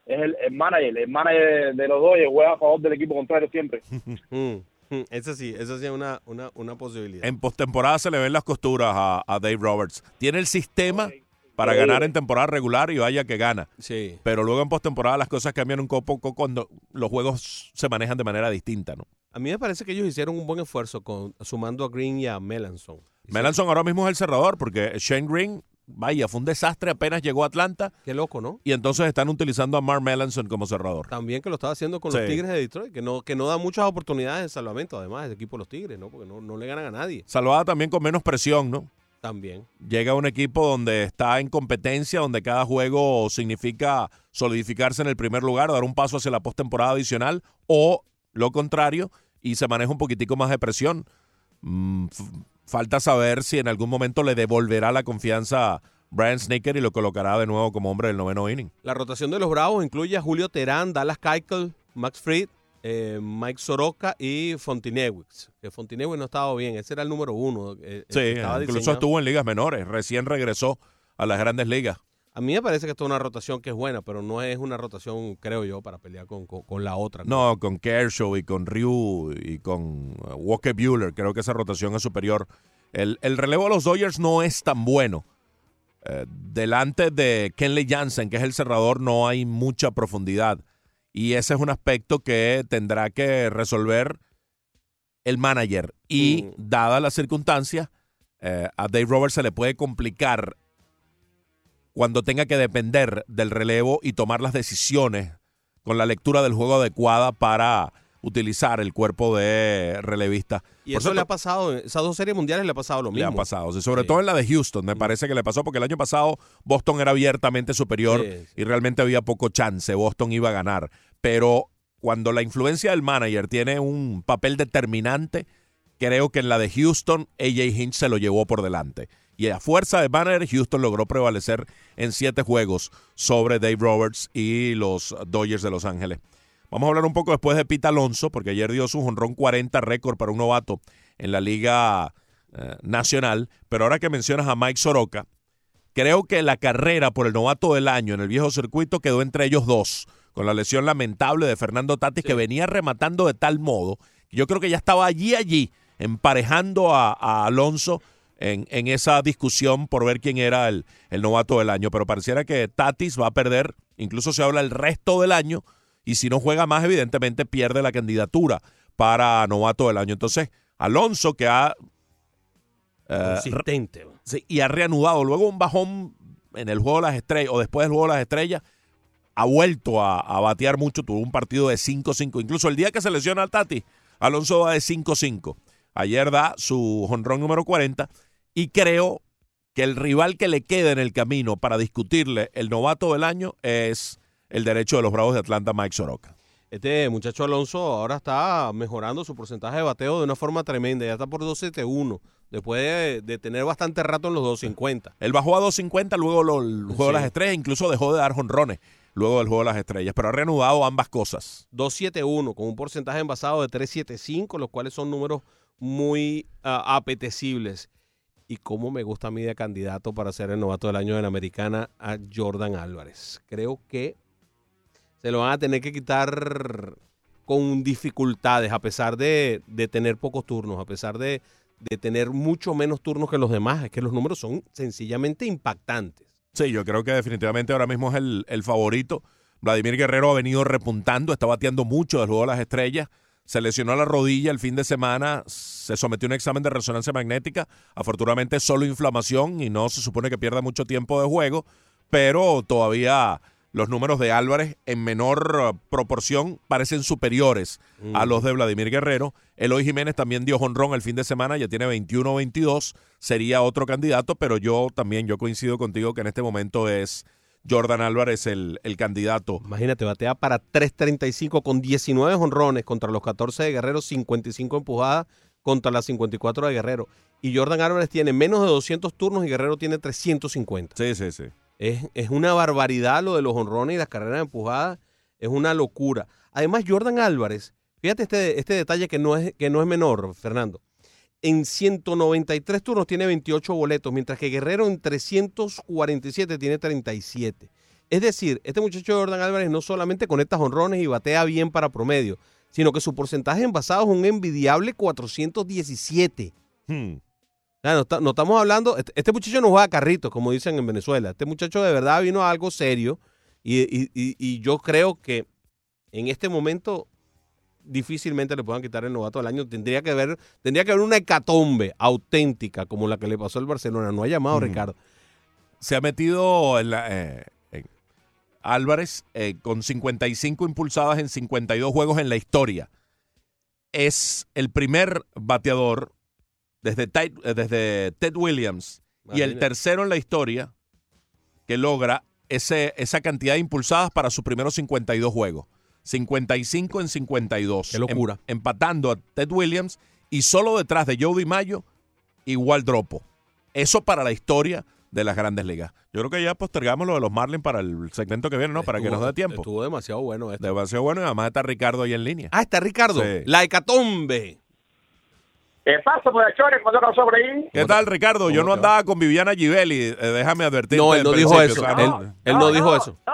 Es el, el manager. El manager de los Dodgers juega a favor del equipo contrario siempre. Mm, mm, Eso sí, eso sí es una, una, una posibilidad. En postemporada se le ven las costuras a, a Dave Roberts. Tiene el sistema para Sí. ganar en temporada regular y vaya que gana. Sí. Pero luego en postemporada las cosas cambian un poco cuando los juegos se manejan de manera distinta, ¿no? A mí me parece que ellos hicieron un buen esfuerzo con, sumando a Green y a Melanson. Melanson ahora mismo es el cerrador porque Shane Green, vaya, fue un desastre apenas llegó a Atlanta Qué loco, ¿no? y entonces están utilizando a Mark Melanson como cerrador. También que lo estaba haciendo con Sí. los Tigres de Detroit, que no, que no da muchas oportunidades de salvamento, además, el equipo de los Tigres, ¿no? Porque no, no le ganan a nadie. Salvada también con menos presión, ¿no? También. Llega a un equipo donde está en competencia, donde cada juego significa solidificarse en el primer lugar, dar un paso hacia la postemporada adicional, o lo contrario, y se maneja un poquitico más de presión. Mm, falta saber si en algún momento le devolverá la confianza a Brian Snicker y lo colocará de nuevo como hombre del noveno inning. La rotación de los Bravos incluye a Julio Terán, Dallas Keuchel, Max Fried, eh, Mike Soroka y Fontinewix. Que Fontinewix no estaba bien, ese era el número uno. eh, el Sí, incluso diseñado. estuvo en ligas menores, recién regresó a las grandes ligas. A mí me parece que esto es una rotación que es buena, pero no es una rotación, creo yo, para pelear con, con- con la otra. No, con Kershaw y con Ryu y con uh, Walker Bueller, creo que esa rotación es superior. El, el relevo de los Dodgers no es tan bueno. Eh, delante de Kenley Jansen, que es el cerrador, no hay mucha profundidad. Y ese es un aspecto que tendrá que resolver el manager. Y Mm. dada la circunstancia, eh, a Dave Roberts se le puede complicar cuando tenga que depender del relevo y tomar las decisiones con la lectura del juego adecuada para utilizar el cuerpo de relevista. Y Por eso le ha pasado, esas dos series mundiales le ha pasado lo le mismo. han pasado. Sí, sobre Sí. todo en la de Houston, me parece que le pasó porque el año pasado Boston era abiertamente superior sí. y realmente había poco chance. Boston iba a ganar. Pero cuando la influencia del manager tiene un papel determinante, creo que en la de Houston, AJ Hinch se lo llevó por delante. Y a fuerza de manager, Houston logró prevalecer en siete juegos sobre Dave Roberts y los Dodgers de Los Ángeles. Vamos a hablar un poco después de Pete Alonso, porque ayer dio su jonrón 40 récord para un novato en la Liga eh, Nacional. Pero ahora que mencionas a Mike Soroka, creo que la carrera por el novato del año en el viejo circuito quedó entre ellos dos, con la lesión lamentable de Fernando Tatis, que venía rematando de tal modo que yo creo que ya estaba allí, allí, emparejando a, a Alonso en, en esa discusión por ver quién era el, el novato del año. Pero pareciera que Tatis va a perder, incluso se habla el resto del año, y si no juega más, evidentemente pierde la candidatura para novato del año. Entonces, Alonso, que ha Consistente. Sí, y ha reanudado luego un bajón en el juego de las estrellas o después del juego de las estrellas ha vuelto a, a batear mucho, tuvo un partido de 5-5, incluso el día que se lesiona al Tati, Alonso va de 5-5. Ayer da su jonrón número 40 y creo que el rival que le queda en el camino para discutirle el novato del año es el derecho de los Bravos de Atlanta, Mike Soroka. Este muchacho Alonso ahora está mejorando su porcentaje de bateo de una forma tremenda. Ya está por 2.71. Después de, de tener bastante rato en los 2.50. Él bajó a 2.50, luego lo- el juego de las estrellas, incluso dejó de dar jonrones luego del juego de las estrellas, pero ha reanudado ambas cosas. 2.71 con un porcentaje envasado de 3.75, los cuales son números muy ah, apetecibles. Y cómo me gusta a mí de candidato para ser el novato del año de la americana a Jordan Álvarez. Creo que se lo van a tener que quitar con dificultades, a pesar de, de tener pocos turnos, a pesar de, de tener mucho menos turnos que los demás. Es que los números son sencillamente impactantes. Sí, yo creo que definitivamente ahora mismo es el, el favorito. Vladimir Guerrero ha venido repuntando, está bateando mucho del juego de las estrellas. Se lesionó la rodilla el fin de semana, se sometió a un examen de resonancia magnética. Afortunadamente solo inflamación y no se supone que pierda mucho tiempo de juego, pero todavía los números de Álvarez en menor uh, proporción parecen superiores a los de Vladimir Guerrero. Eloy Jiménez también dio jonrón el fin de semana, ya tiene 21-22, sería otro candidato, pero yo también, yo coincido contigo que en este momento es Jordan Álvarez el, el candidato. Imagínate, batea para 3.35 con 19 honrones contra los 14 de Guerrero, 55 empujadas contra las 54 de Guerrero. Y Jordan Álvarez tiene menos de 200 turnos y Guerrero tiene 350. Sí, sí, sí. Es, es una barbaridad lo de los honrones y las carreras empujadas. Es una locura. Además, Jordan Álvarez, fíjate este, este detalle que no, es, que no es menor, Fernando. En 193 turnos tiene 28 boletos, mientras que Guerrero en 347 tiene 37. Es decir, este muchacho Jordan Álvarez no solamente conecta honrones y batea bien para promedio, sino que su porcentaje envasado es un envidiable 417. Hmm. No, está- no estamos hablando, este, este muchacho no juega carritos, como dicen en Venezuela. Este muchacho de verdad vino a algo serio y, y- y- y yo creo que en este momento difícilmente le puedan quitar el novato del año. Tendría que haber, tendría que haber una hecatombe auténtica como la que le pasó al Barcelona. No ha llamado. Ricardo. se ha metido en la- eh, en Álvarez eh, con 55 impulsadas en 52 juegos en la historia. Es el primer bateador desde Ted, eh, desde Ted Williams y el tercero en la historia que logra ese, esa cantidad de impulsadas para sus primeros 52 juegos. 55 en 52. Qué locura. Em- empatando a Ted Williams y solo detrás de Joe DiMaggio, igual Dropo. Eso para la historia de las grandes ligas. Yo creo que ya postergamos lo de los Marlins para el segmento que viene, ¿no? Para que nos dé tiempo. Estuvo demasiado bueno esto. Demasiado bueno y además está Ricardo ahí en línea. Ah, está Ricardo. Sí. La hecatombe. ¿Qué pasa, muchachones? ¿Cuándo nos sobre ahí? ¿Qué tal, Ricardo? Yo no andaba con Viviana Givelli. eh, déjame advertirte. No, él no dijo eso. o sea, Él, no- él no dijo eso. No,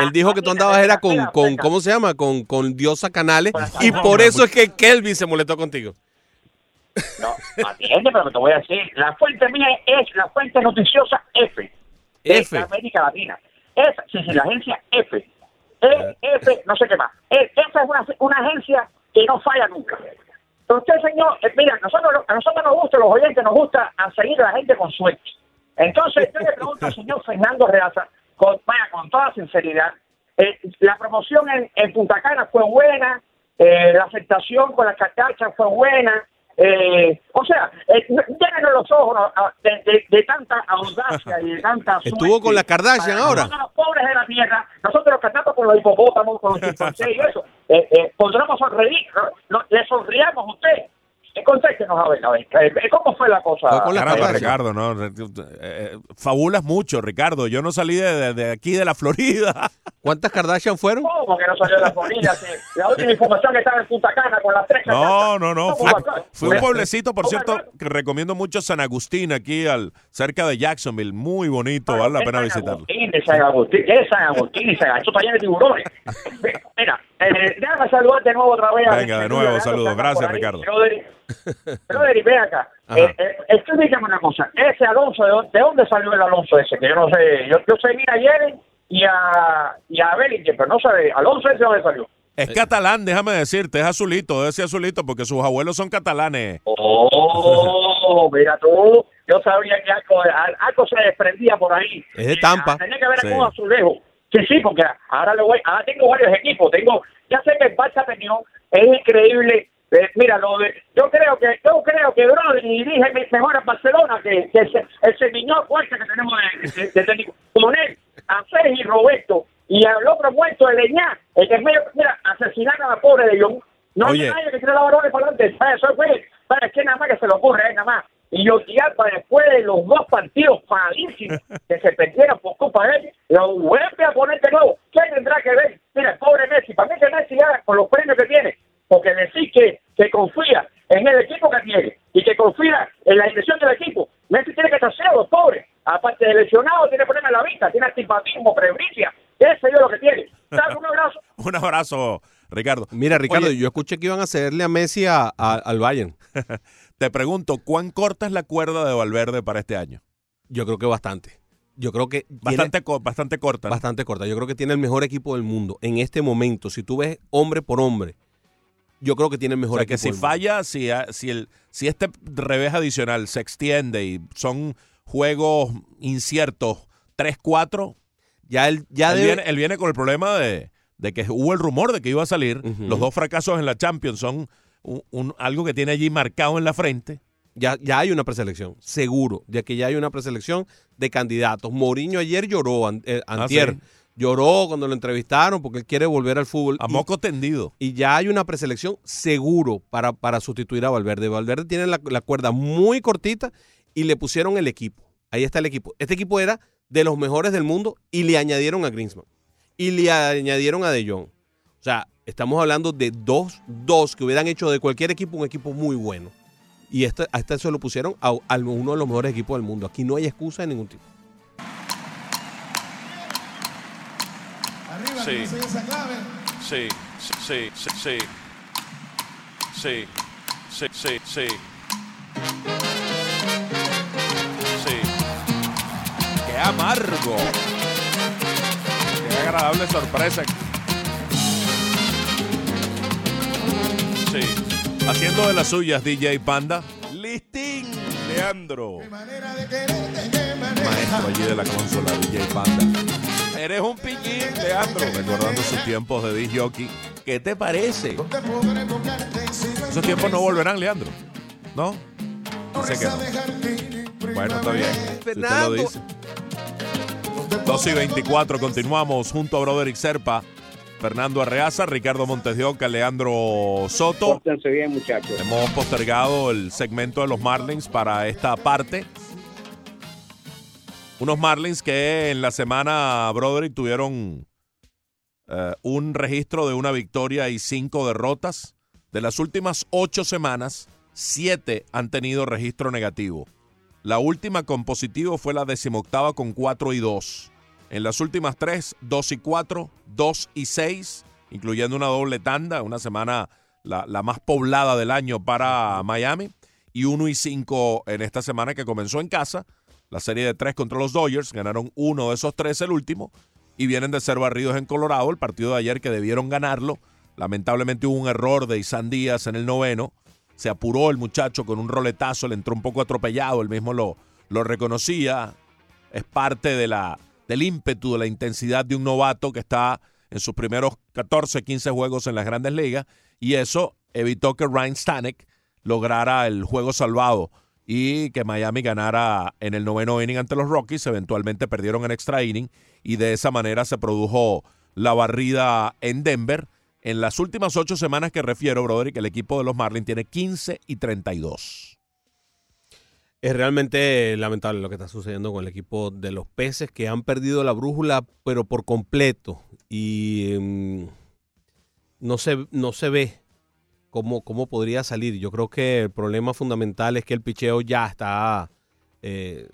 Él dijo que tú andabas era con, con ¿cómo se llama? Con, con Diosa Canales. Y por eso es que Kelvin se molestó contigo. No, atiende, pero te voy a decir. La fuente mía es la fuente noticiosa F. F. De América Latina. F, sí, sí, la agencia F. E, F, no sé qué más. E, esa es una, una agencia que no falla nunca. Usted, señor, eh, mira, nosotros, a nosotros nos gusta, los oyentes nos gusta a seguir a la gente con suerte. Entonces, yo le pregunto al señor Fernando Reaza, con, vaya, con toda sinceridad, eh, la promoción en, en Punta Cana fue buena, eh, la aceptación con las carcachas fue buena, eh, o sea, eh, no- llénenos los ojos ¿no? a- de, de- de tanta audacia y de tanta suerte. Estuvo con la Kardashian ahora. Nosotros los pobres de la tierra, nosotros los cantamos con los hipopótamos, con los chimpancés y eso, eh, eh, podremos sonreír. No, le sonriamos a usted. Eh, Contéstenos a ver, a ver, eh, ¿cómo fue la cosa? Fue con la Caramba, Kardashian. Ricardo, ¿no? Eh, eh, fabulas mucho, Ricardo. Yo no salí de, de- de aquí, de la Florida. ¿Cuántas Kardashian fueron? ¿Cómo que no salió de la Florida? La última información que estaba en Punta Cana con las tres No, no, no. ¿Cómo Fue, un pueblecito, por ¿cómo cierto, que recomiendo mucho San Agustín, aquí al cerca de Jacksonville. Muy bonito, vale la ¿Qué pena San visitarlo. Agustín, de San Agustín, ¿Qué es San Agustín? y San- Eso está lleno de tiburones. Mira, eh, déjame saludar de nuevo otra vez. Venga, de nuevo, saludos. Gracias. Ricardo. Brother, y ve acá. Eh, eh, explícame una cosa. Ese Alonso, ¿de dónde, de dónde salió el Alonso ese? Que yo no sé. Yo, yo sé a ayer y a, y a Bellinger, pero no sé. Alonso ese, ¿de dónde salió? Es catalán, déjame decirte, es azulito, debe ser azulito, porque sus abuelos son catalanes. Oh, mira tú. Yo sabía que algo, al- algo se desprendía por ahí. Es de Tampa. Eh, Tenía que ver Sí. con azulejo. Sí, sí, porque ahora le voy, ahora tengo varios equipos. Tengo, ya sé que el Barça perdió, es increíble. Eh, mira, lo de, yo creo que, yo creo que Brody dirige me- mejor a Barcelona que, que ese, el señor fuerte que tenemos de, de, de técnico. Con él, a Sergio y Roberto, y al otro muerto de Leñá, el que es medio, mira, asesinaron a la pobre de John. No hay nadie que tire la varones para adelante. ¿sabes? Eso fue, para que nada más que se le ocurre, eh, nada más. Y yo para después de los dos partidos malísimos que se perdieron por culpa de él, lo vuelve a poner de nuevo. ¿Qué tendrá que ver? Mira, pobre Messi, para mí que Messi ya con los premios que tiene, porque decir que, que confía en el equipo que tiene y que confía en la dirección del equipo, Messi tiene que estar ciego, pobre. Aparte de lesionado, tiene problemas en la vista, tiene astigmatismo, prebricia, ese es lo que tiene. Dale un abrazo. Un abrazo, Ricardo. Mira, Ricardo, Oye, yo escuché que iban a cederle a Messi a- a- al Bayern. te pregunto, ¿cuán corta es la cuerda de Valverde para este año? Yo creo que bastante. Yo creo que tiene- Bastante, co- bastante corta. ¿no? bastante corta. Yo creo que tiene el mejor equipo del mundo en este momento. Si tú ves hombre por hombre, yo creo que tiene el O mejor sea, que equipo si falla, si, a- si, el, si este revés adicional se extiende y son juegos inciertos 3-4, Ya él, ya él, debe- viene, él viene con el problema de, de que hubo el rumor de que iba a salir. Los dos fracasos en la Champions son un- un- algo que tiene allí marcado en la frente. ya, ya hay una preselección, seguro, ya que ya hay una preselección de candidatos. Mourinho ayer lloró, an- eh, Ah, antier, sí. Lloró cuando lo entrevistaron porque él quiere volver al fútbol. A Y- moco tendido. y ya hay una preselección seguro para, para sustituir a Valverde. Valverde tiene la, la cuerda muy cortita y le pusieron el equipo. Ahí está el equipo. Este equipo era de los mejores del mundo y le añadieron a Griezmann. Y le añadieron a De Jong. O sea, estamos hablando de dos, dos que hubieran hecho de cualquier equipo un equipo muy bueno. Y este, a este se lo pusieron a, a uno de los mejores equipos del mundo. Aquí no hay excusa de ningún tipo. Arriba, Sí. no esa clave. Sí, sí, sí, sí, sí. Sí, sí, sí, sí. Qué amargo. Qué agradable sorpresa. Sí. Haciendo de las suyas, DJ Panda. Listín, Leandro. Manera de quererte, qué manera. Maestro allí de la consola, DJ Panda. Eres un piñín, Leandro. Recordando sus tiempos de disc jockey. ¿Qué te parece? Esos tiempos no volverán, Leandro. ¿No? No Dice que no. Bueno, está bien. Si usted lo Fernando. dice. 2 y 24, continuamos junto a Broderick Serpa, Fernando Arreaza, Ricardo Montes de Oca, Leandro Soto. Bien, muchachos. Hemos postergado el segmento de los Marlins para esta parte. Unos Marlins que en la semana, Broderick, tuvieron eh, un registro de una victoria y cinco derrotas. De las últimas ocho semanas, siete han tenido registro negativo. La última con positivo fue la decimoctava con 4 y 2. En las últimas tres, 2 y 4, 2 y 6, incluyendo una doble tanda, una semana la, la más poblada del año para Miami, y 1 y 5 en esta semana que comenzó en casa. La serie de tres contra los Dodgers, ganaron uno de esos tres el último, y vienen de ser barridos en Colorado, el partido de ayer que debieron ganarlo. Lamentablemente hubo un error de Isan Díaz en el noveno, se apuró el muchacho con un roletazo, le entró un poco atropellado, él mismo lo, lo reconocía. Es parte de la, del ímpetu, de la intensidad de un novato que está en sus primeros 14, 15 juegos en las grandes ligas y eso evitó que Ryan Stanek lograra el juego salvado y que Miami ganara en el noveno inning ante los Rockies. Eventualmente perdieron en extra inning y de esa manera se produjo la barrida en Denver. En las últimas ocho semanas que refiero, brother, que el equipo de los Marlins tiene 15 y 32. Es realmente lamentable lo que está sucediendo con el equipo de los peces que han perdido la brújula, pero por completo. Y mm, no, se, no se ve cómo, cómo podría salir. Yo creo que el problema fundamental es que el picheo ya está eh,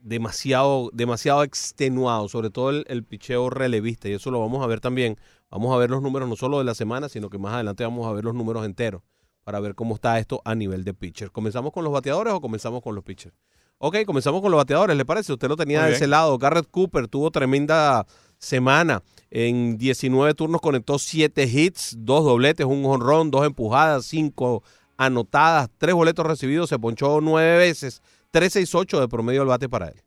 demasiado, demasiado extenuado, sobre todo el, el picheo relevista. Y eso lo vamos a ver también. Vamos a ver los números no solo de la semana, sino que más adelante vamos a ver los números enteros para ver cómo está esto a nivel de pitcher. ¿Comenzamos con los bateadores o comenzamos con los pitchers? Ok, comenzamos con los bateadores, ¿le parece? Usted lo tenía de ese lado. Garrett Cooper tuvo tremenda semana. En 19 turnos conectó 7 hits, 2 dobletes, un honrón, 2 empujadas, 5 anotadas, 3 boletos recibidos, se ponchó 9 veces, 3-6-8 de promedio al bate para él.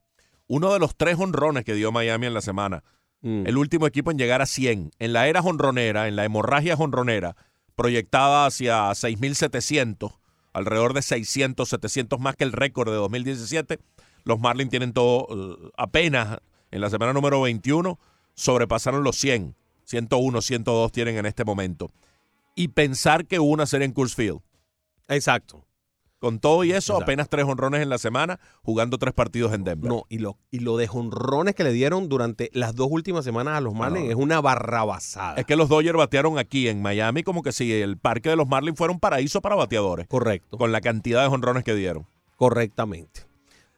Uno de los tres honrones que dio Miami en la semana. Mm. El último equipo en llegar a 100. En la era honronera, en la hemorragia honronera, proyectada hacia 6.700, alrededor de 600, 700 más que el récord de 2017. Los Marlins tienen todo, eh, apenas en la semana número 21, sobrepasaron los 100. 101, 102 tienen en este momento. Y pensar que hubo una serie en Coors Field. Exacto. Con todo y eso, Exacto. apenas tres honrones en la semana, jugando tres partidos en Denver. No, y lo, y lo de jonrones que le dieron durante las dos últimas semanas a los Marlins no. es una barrabasada. Es que los Dodgers batearon aquí en Miami como que si el parque de los Marlins fuera un paraíso para bateadores. Correcto. Con la cantidad de honrones que dieron. Correctamente.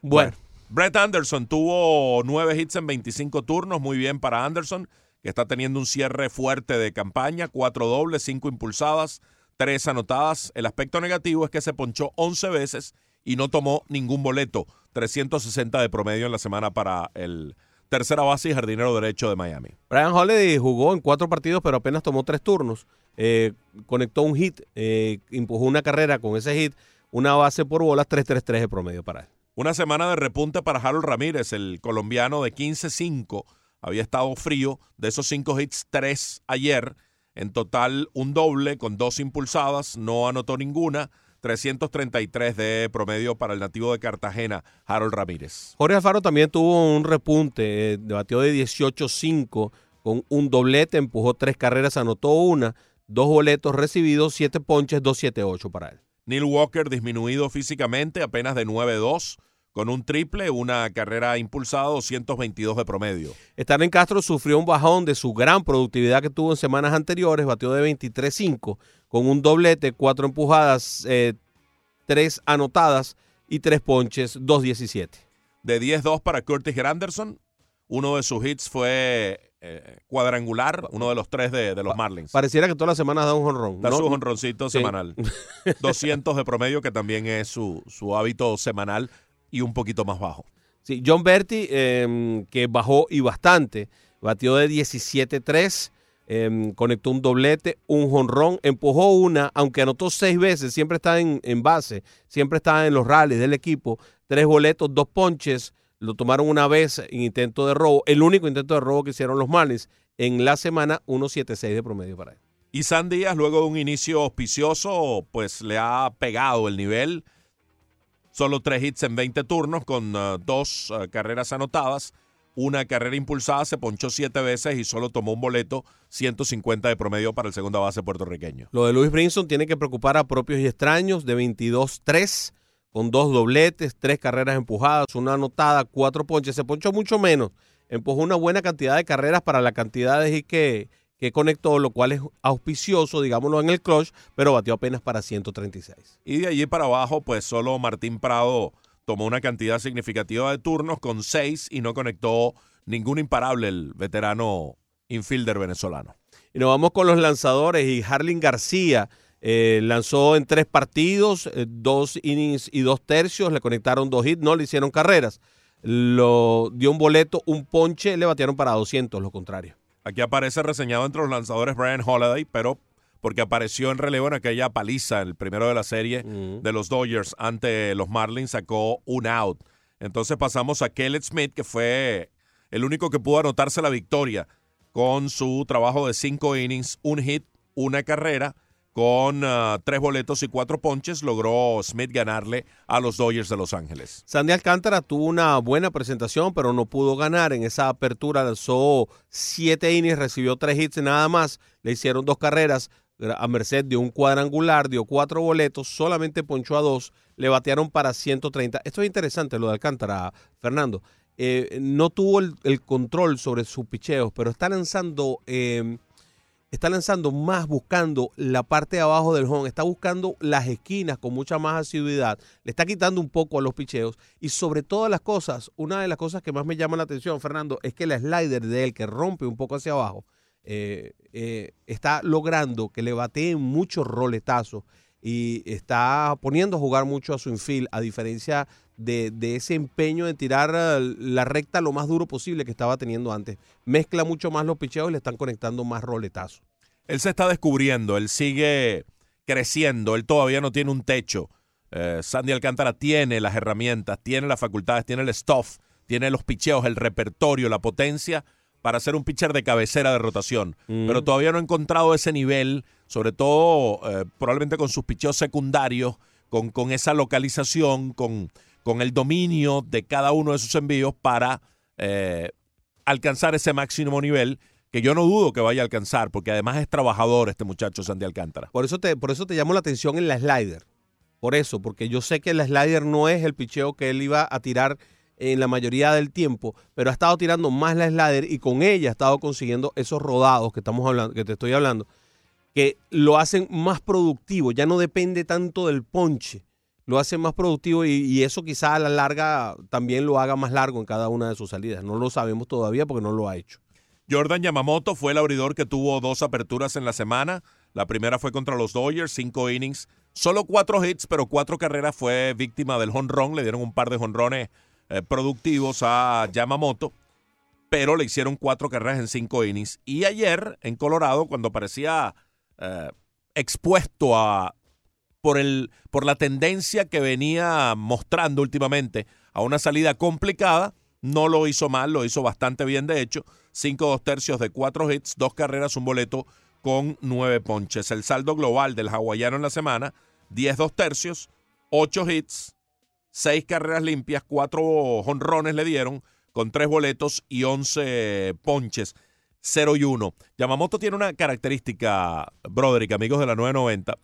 Bueno, Brett Anderson tuvo nueve hits en 25 turnos. Muy bien para Anderson, que está teniendo un cierre fuerte de campaña. Cuatro dobles, cinco impulsadas, tres anotadas. El aspecto negativo es que se ponchó 11 veces y no tomó ningún boleto. 360 de promedio en la semana para el tercera base y jardinero derecho de Miami. Brian Holiday jugó en cuatro partidos, pero apenas tomó tres turnos. Eh, conectó un hit, eh, empujó una carrera con ese hit, una base por bolas, 3-3-3 de promedio para él. Una semana de repunte para Harold Ramírez, el colombiano de 15-5. Había estado frío. De esos cinco hits, tres ayer. En total, un doble con dos impulsadas. No anotó ninguna. 333 de promedio para el nativo de Cartagena, Harold Ramírez. Jorge Alfaro también tuvo un repunte, eh, batió de 18-5 con un doblete, empujó tres carreras, anotó una, dos boletos recibidos, siete ponches, 2-7-8 para él. Neil Walker disminuido físicamente, apenas de 9-2, con un triple, una carrera impulsada, 222 de promedio. en Castro sufrió un bajón de su gran productividad que tuvo en semanas anteriores, batió de 23-5 con un doblete, cuatro empujadas, eh, tres anotadas y tres ponches, 2-17. De 10-2 para Curtis Granderson, uno de sus hits fue eh, cuadrangular, uno de los tres de, los Marlins. Pareciera que todas las semanas da un jonrón. Da su jonroncito semanal. 200 de promedio, que también es su, su hábito semanal y un poquito más bajo. Sí, John Berti, em, que bajó y bastante, batió de 17-3 Em, conectó un doblete, un jonrón, empujó una, aunque anotó seis veces, siempre está en, base, siempre está en los rallies del equipo, tres boletos, dos ponches, lo tomaron una vez en intento de robo, el único intento de robo que hicieron los Marlins en la semana, 1.76 de promedio para él. Y San Díaz, luego de un inicio auspicioso, pues le ha pegado el nivel. Solo tres hits en 20 turnos con uh, dos uh, carreras anotadas una carrera impulsada, se ponchó siete veces y solo tomó un boleto, 150 de promedio para el segunda base puertorriqueño. Lo de Luis Brinson tiene que preocupar a propios y extraños de 22-3, con dos dobletes, tres carreras empujadas, una anotada, cuatro ponches. Se ponchó mucho menos. Empujó una buena cantidad de carreras para la cantidad de hits que, que conectó, lo cual es auspicioso, digámoslo en el clutch, pero batió apenas para 136. Y de allí para abajo, pues solo Martín Prado tomó una cantidad significativa de turnos con seis y no conectó ningún imparable el veterano infielder venezolano. Y nos vamos con los lanzadores y Harling García eh, lanzó en tres partidos, eh, dos innings y dos tercios, le conectaron dos hits, no le hicieron carreras. Lo dio un boleto, un ponche, le batearon para 200, lo contrario. Aquí aparece reseñado entre los lanzadores Brian Holiday, pero porque apareció en relevo en aquella paliza, el primero de la serie de los Dodgers ante los Marlins, sacó un out. Entonces pasamos a Kellett Smith, que fue el único que pudo anotarse la victoria con su trabajo de cinco innings, un hit, una carrera. Con ah, tres boletos y cuatro ponches, logró Smith ganarle a los Dodgers de Los Ángeles. Sandy Alcántara tuvo una buena presentación, pero no pudo ganar. En esa apertura lanzó siete innings, recibió tres hits nada más. Le hicieron dos carreras, a merced de un cuadrangular, dio cuatro boletos, solamente ponchó a dos, le batearon para 130. Esto es interesante lo de Alcántara, Fernando. Eh, no tuvo el, control sobre sus picheos, pero está lanzando, em, está lanzando más buscando la parte de abajo del home, está buscando las esquinas con mucha más asiduidad, le está quitando un poco a los picheos. Y sobre todas las cosas, una de las cosas que más me llama la atención, Fernando, es que la slider de él que rompe un poco hacia abajo, eh, eh, está logrando que le bateen muchos roletazos y está poniendo a jugar mucho a su infield, a diferencia de, ese empeño de tirar la recta lo más duro posible que estaba teniendo antes. Mezcla mucho más los picheos y le están conectando más roletazos. Él se está descubriendo, él sigue creciendo, él todavía no tiene un techo. Eh, Sandy Alcántara tiene las herramientas, tiene las facultades, tiene el stuff, tiene los picheos, el repertorio, la potencia para ser un pitcher de cabecera de rotación, mm. pero todavía no ha encontrado ese nivel, sobre todo eh, probablemente con sus picheos secundarios, con, con esa localización, con, con, el dominio de cada uno de sus envíos para eh, alcanzar ese máximo nivel que yo no dudo que vaya a alcanzar, porque además es trabajador este muchacho Sandy Alcántara. Por eso te, por eso te llamo la atención en la slider. Por eso, porque yo sé que el slider no es el picheo que él iba a tirar en la mayoría del tiempo, pero ha estado tirando más la slider y con ella ha estado consiguiendo esos rodados que estamos hablando, que te estoy hablando, que lo hacen más productivo, ya no depende tanto del ponche, lo hacen más productivo y, eso quizá a la larga también lo haga más largo en cada una de sus salidas. No lo sabemos todavía porque no lo ha hecho. Jordan Yamamoto fue el abridor que tuvo dos aperturas en la semana. La primera fue contra los Dodgers, cinco innings, solo cuatro hits, pero cuatro carreras. Fue víctima del honrón, le dieron un par de honrones eh, productivos a Yamamoto, pero le hicieron cuatro carreras en cinco innings. Y ayer en Colorado, cuando parecía eh, expuesto a por, el, por la tendencia que venía mostrando últimamente a una salida complicada. No lo hizo mal, lo hizo bastante bien, de hecho. Cinco dos tercios de cuatro hits, dos carreras, un boleto con nueve ponches. El saldo global del hawaiano en la semana, 10 dos tercios, ocho hits, seis carreras limpias, cuatro honrones le dieron, con tres boletos y 11 ponches. 0 y 1. Yamamoto tiene una característica, Broderick, amigos de la 990.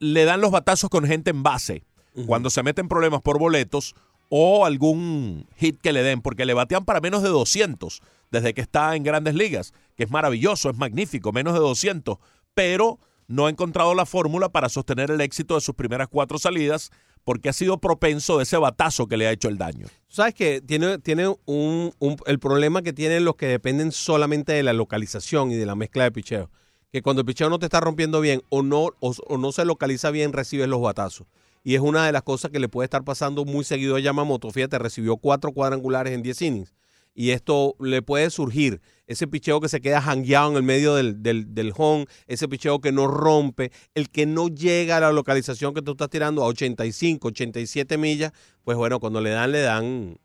Le dan los batazos con gente en base. Cuando se meten problemas por boletos o algún hit que le den, porque le batean para menos de 200 desde que está en grandes ligas, que es maravilloso, es magnífico, menos de 200, pero no ha encontrado la fórmula para sostener el éxito de sus primeras cuatro salidas porque ha sido propenso de ese batazo que le ha hecho el daño. ¿Sabes que Tiene, tiene un, un- el problema que tienen los que dependen solamente de la localización y de la mezcla de picheo. Que cuando el picheo no te está rompiendo bien o no, o, no se localiza bien, recibes los batazos. Y es una de las cosas que le puede estar pasando muy seguido a Yamamoto. Fíjate, recibió cuatro cuadrangulares en 10 innings. Y esto le puede surgir. Ese picheo que se queda jangueado en el medio del, del, del home, ese picheo que no rompe, el que no llega a la localización que tú estás tirando a 85, 87 millas, pues bueno, cuando le dan, le dan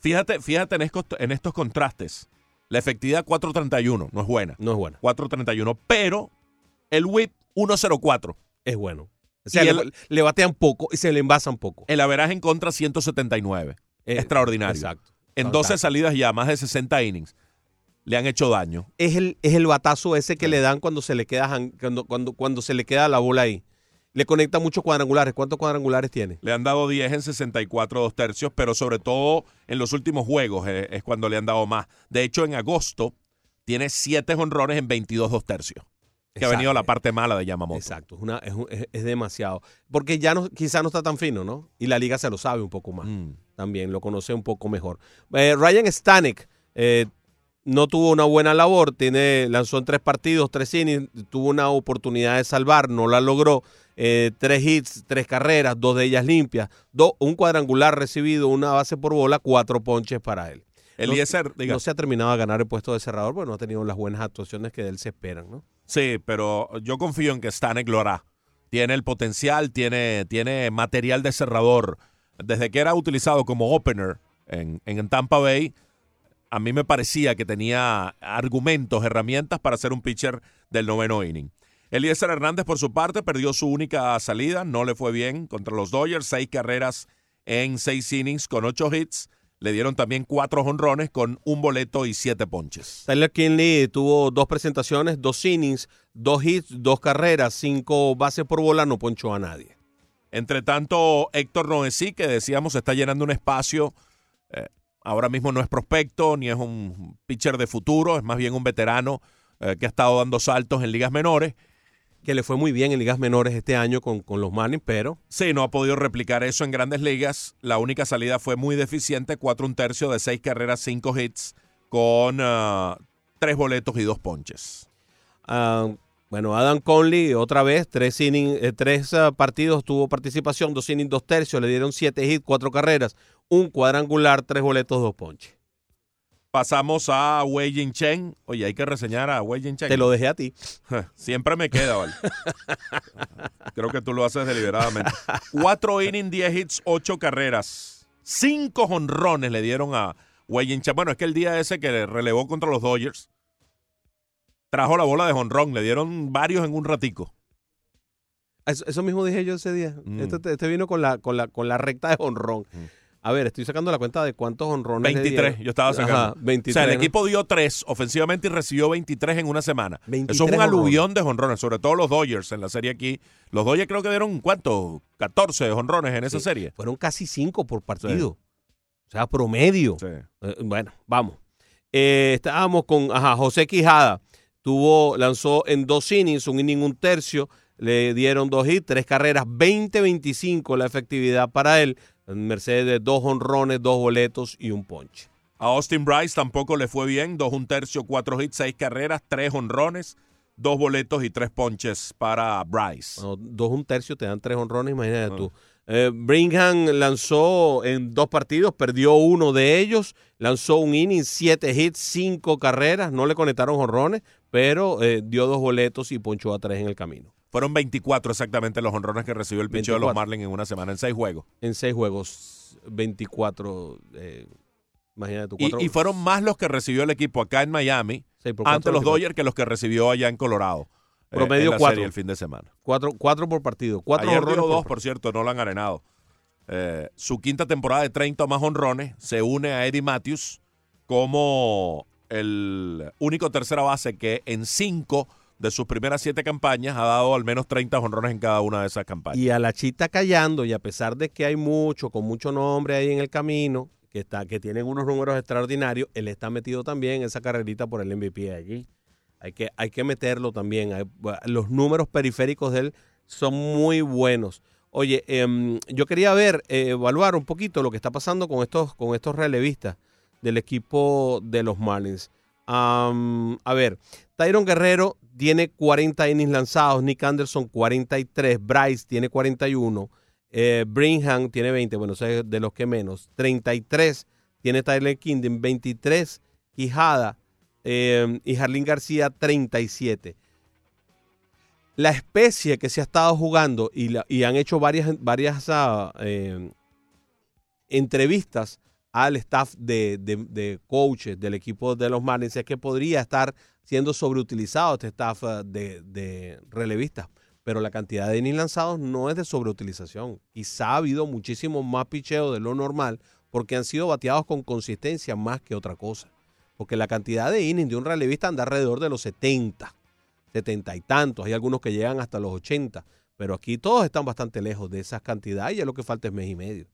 Fíjate, fíjate en estos contrastes. La efectividad 4.31 no es buena. No es buena. 4.31, pero el whip 1.04. Es bueno. O sea, le, el- le batean poco y se le envasan poco. El averaje en contra 179. Eh, Extraordinario. Exacto. En Fantástico. 12 salidas ya, más de 60 innings, le han hecho daño. Es el, es el batazo ese que le dan cuando se le queda cuando, cuando, cuando se le queda la bola ahí. Le conecta muchos cuadrangulares. ¿Cuántos cuadrangulares tiene? Le han dado 10 en 64 dos tercios, pero sobre todo en los últimos juegos eh, es cuando le han dado más. De hecho, en agosto tiene 7 honrones en 22 dos tercios. Que ha venido la parte mala de Yamamoto. Exacto, es, una- es un- es- es demasiado. Porque ya no, quizá no está tan fino, ¿no? Y la liga se lo sabe un poco más. Mm. También lo conoce un poco mejor. Eh, Ryan Stanek eh, no tuvo una buena labor. Tiene, lanzó en tres partidos, tres innings. Tuvo una oportunidad de salvar, no la logró. Eh, tres hits, tres carreras, dos de ellas limpias. Do- un cuadrangular recibido, una base por bola, cuatro ponches para él. Eliezer, no, diga. no se ha terminado de ganar el puesto de cerrador, porque no ha tenido las buenas actuaciones que de él se esperan, ¿no? Sí, pero yo confío en que Stanek lo hará. Tiene el potencial, tiene, tiene material de cerrador. Desde que era utilizado como opener en, en Tampa Bay, a mí me parecía que tenía argumentos, herramientas para ser un pitcher del noveno inning. Eliezer Hernández, por su parte, perdió su única salida, no le fue bien contra los Dodgers, seis carreras en seis innings con ocho hits. Le dieron también cuatro honrones con un boleto y siete ponches. Tyler Kinley tuvo dos presentaciones, dos innings, dos hits, dos carreras, cinco bases por bola, no ponchó a nadie. Entre tanto, Héctor Noesí, que decíamos está llenando un espacio, eh, ahora mismo no es prospecto ni es un pitcher de futuro, es más bien un veterano eh, que ha estado dando saltos en ligas menores. Que le fue muy bien en ligas menores este año con, con los Marlins, pero Sí, no ha podido replicar eso en grandes ligas. La única salida fue muy deficiente, cuatro un tercio de seis carreras, cinco hits, con ah, tres boletos y dos ponches. ah, bueno, Adam Conley otra vez, tres, innings, eh, tres ah, partidos tuvo participación, dos innings, dos tercios, le dieron siete hits, cuatro carreras, un cuadrangular, tres boletos, dos ponches. Pasamos a Wei Jin Chen. Oye, hay que reseñar a Wei Jin Chen. Te lo dejé a ti. Siempre me queda, ¿vale? Creo que tú lo haces deliberadamente. Cuatro innings, diez hits, ocho carreras. Cinco honrones le dieron a Wei Jin Chen. Bueno, es que el día ese que le relevó contra los Dodgers, trajo la bola de honrón. Le dieron varios en un ratico. Eso, eso mismo dije yo ese día. Mm. Este, este vino con la, con, la, con la recta de honrón. A ver, estoy sacando la cuenta de cuántos honrones. le 23, dieron. yo estaba sacando. Ajá, 23. o sea, el equipo dio tres ofensivamente y recibió 23 en una semana. Eso 23 es un honrones. aluvión de honrones, sobre todo los Dodgers en la serie aquí. Los Dodgers creo que dieron, ¿cuánto? 14 honrones en esa serie. Fueron casi cinco por partido. O sea, promedio. Sí. Eh, bueno, vamos. Eh, estábamos con ajá, José Quijada. Tuvo, lanzó en dos innings, un inning, un tercio. Le dieron dos hits, tres carreras, 20-25 la efectividad para él. Mercedes de dos honrones, dos boletos y un ponche. A Austin Bryce tampoco le fue bien. Dos un tercio, cuatro hits, seis carreras, tres honrones, dos boletos y tres ponches para Bryce. Bueno, dos un tercio te dan tres honrones, imagínate Ah. tú. Eh, Brigham lanzó en dos partidos, perdió uno de ellos, lanzó un inning, siete hits, cinco carreras, no le conectaron honrones, pero eh, dio dos boletos y ponchó a tres en el camino. Fueron 24 exactamente los honrones que recibió el picheo de los 24. Marlins en una semana, en seis juegos. En seis juegos, 24. eh, imagínate tú. Y, cuatro- y fueron más los que recibió el equipo acá en Miami ante los 24. Dodgers que los que recibió allá en Colorado. eh, Promedio en la cuatro. serie el fin de semana. Cuatro, cuatro por partido. Cuatro Ayer honrones por dos, por cierto, no lo han arenado. Eh, su quinta temporada de 30 o más honrones se une a Eddie Matthews como el único tercera base que en cinco de sus primeras siete campañas ha dado al menos 30 honrones en cada una de esas campañas. Y a la chita callando, y a pesar de que hay mucho, con mucho nombre ahí en el camino, que está, que tienen unos números extraordinarios, él está metido también en esa carrerita por el MVP allí. Hay que, hay que meterlo también. Los números periféricos de él son muy buenos. Oye, em, yo quería ver, eh, evaluar un poquito lo que está pasando con estos, con estos relevistas del equipo de los Marlins. A ver, Tyron Guerrero tiene 40 innings lanzados, Nick Anderson 43, Bryce tiene 41, eh, Brinham tiene 20, bueno, es de los que menos, 33 tiene Tyler Kingdom, 23 Quijada eh, y Jarlín García 37. La especie que se ha estado jugando y, han hecho varias, varias ah, eh, entrevistas al staff de- de coaches del equipo de los Marlins es que podría estar siendo sobreutilizado este staff de, de relevistas. Pero la cantidad de innings lanzados no es de sobreutilización. Quizá ha habido muchísimo más picheo de lo normal porque han sido bateados con consistencia más que otra cosa. Porque la cantidad de innings de un relevista anda alrededor de los 70, 70 y tantos. Hay algunos que llegan hasta los 80. Pero aquí todos están bastante lejos de esas cantidades y ya lo que falta es mes y medio.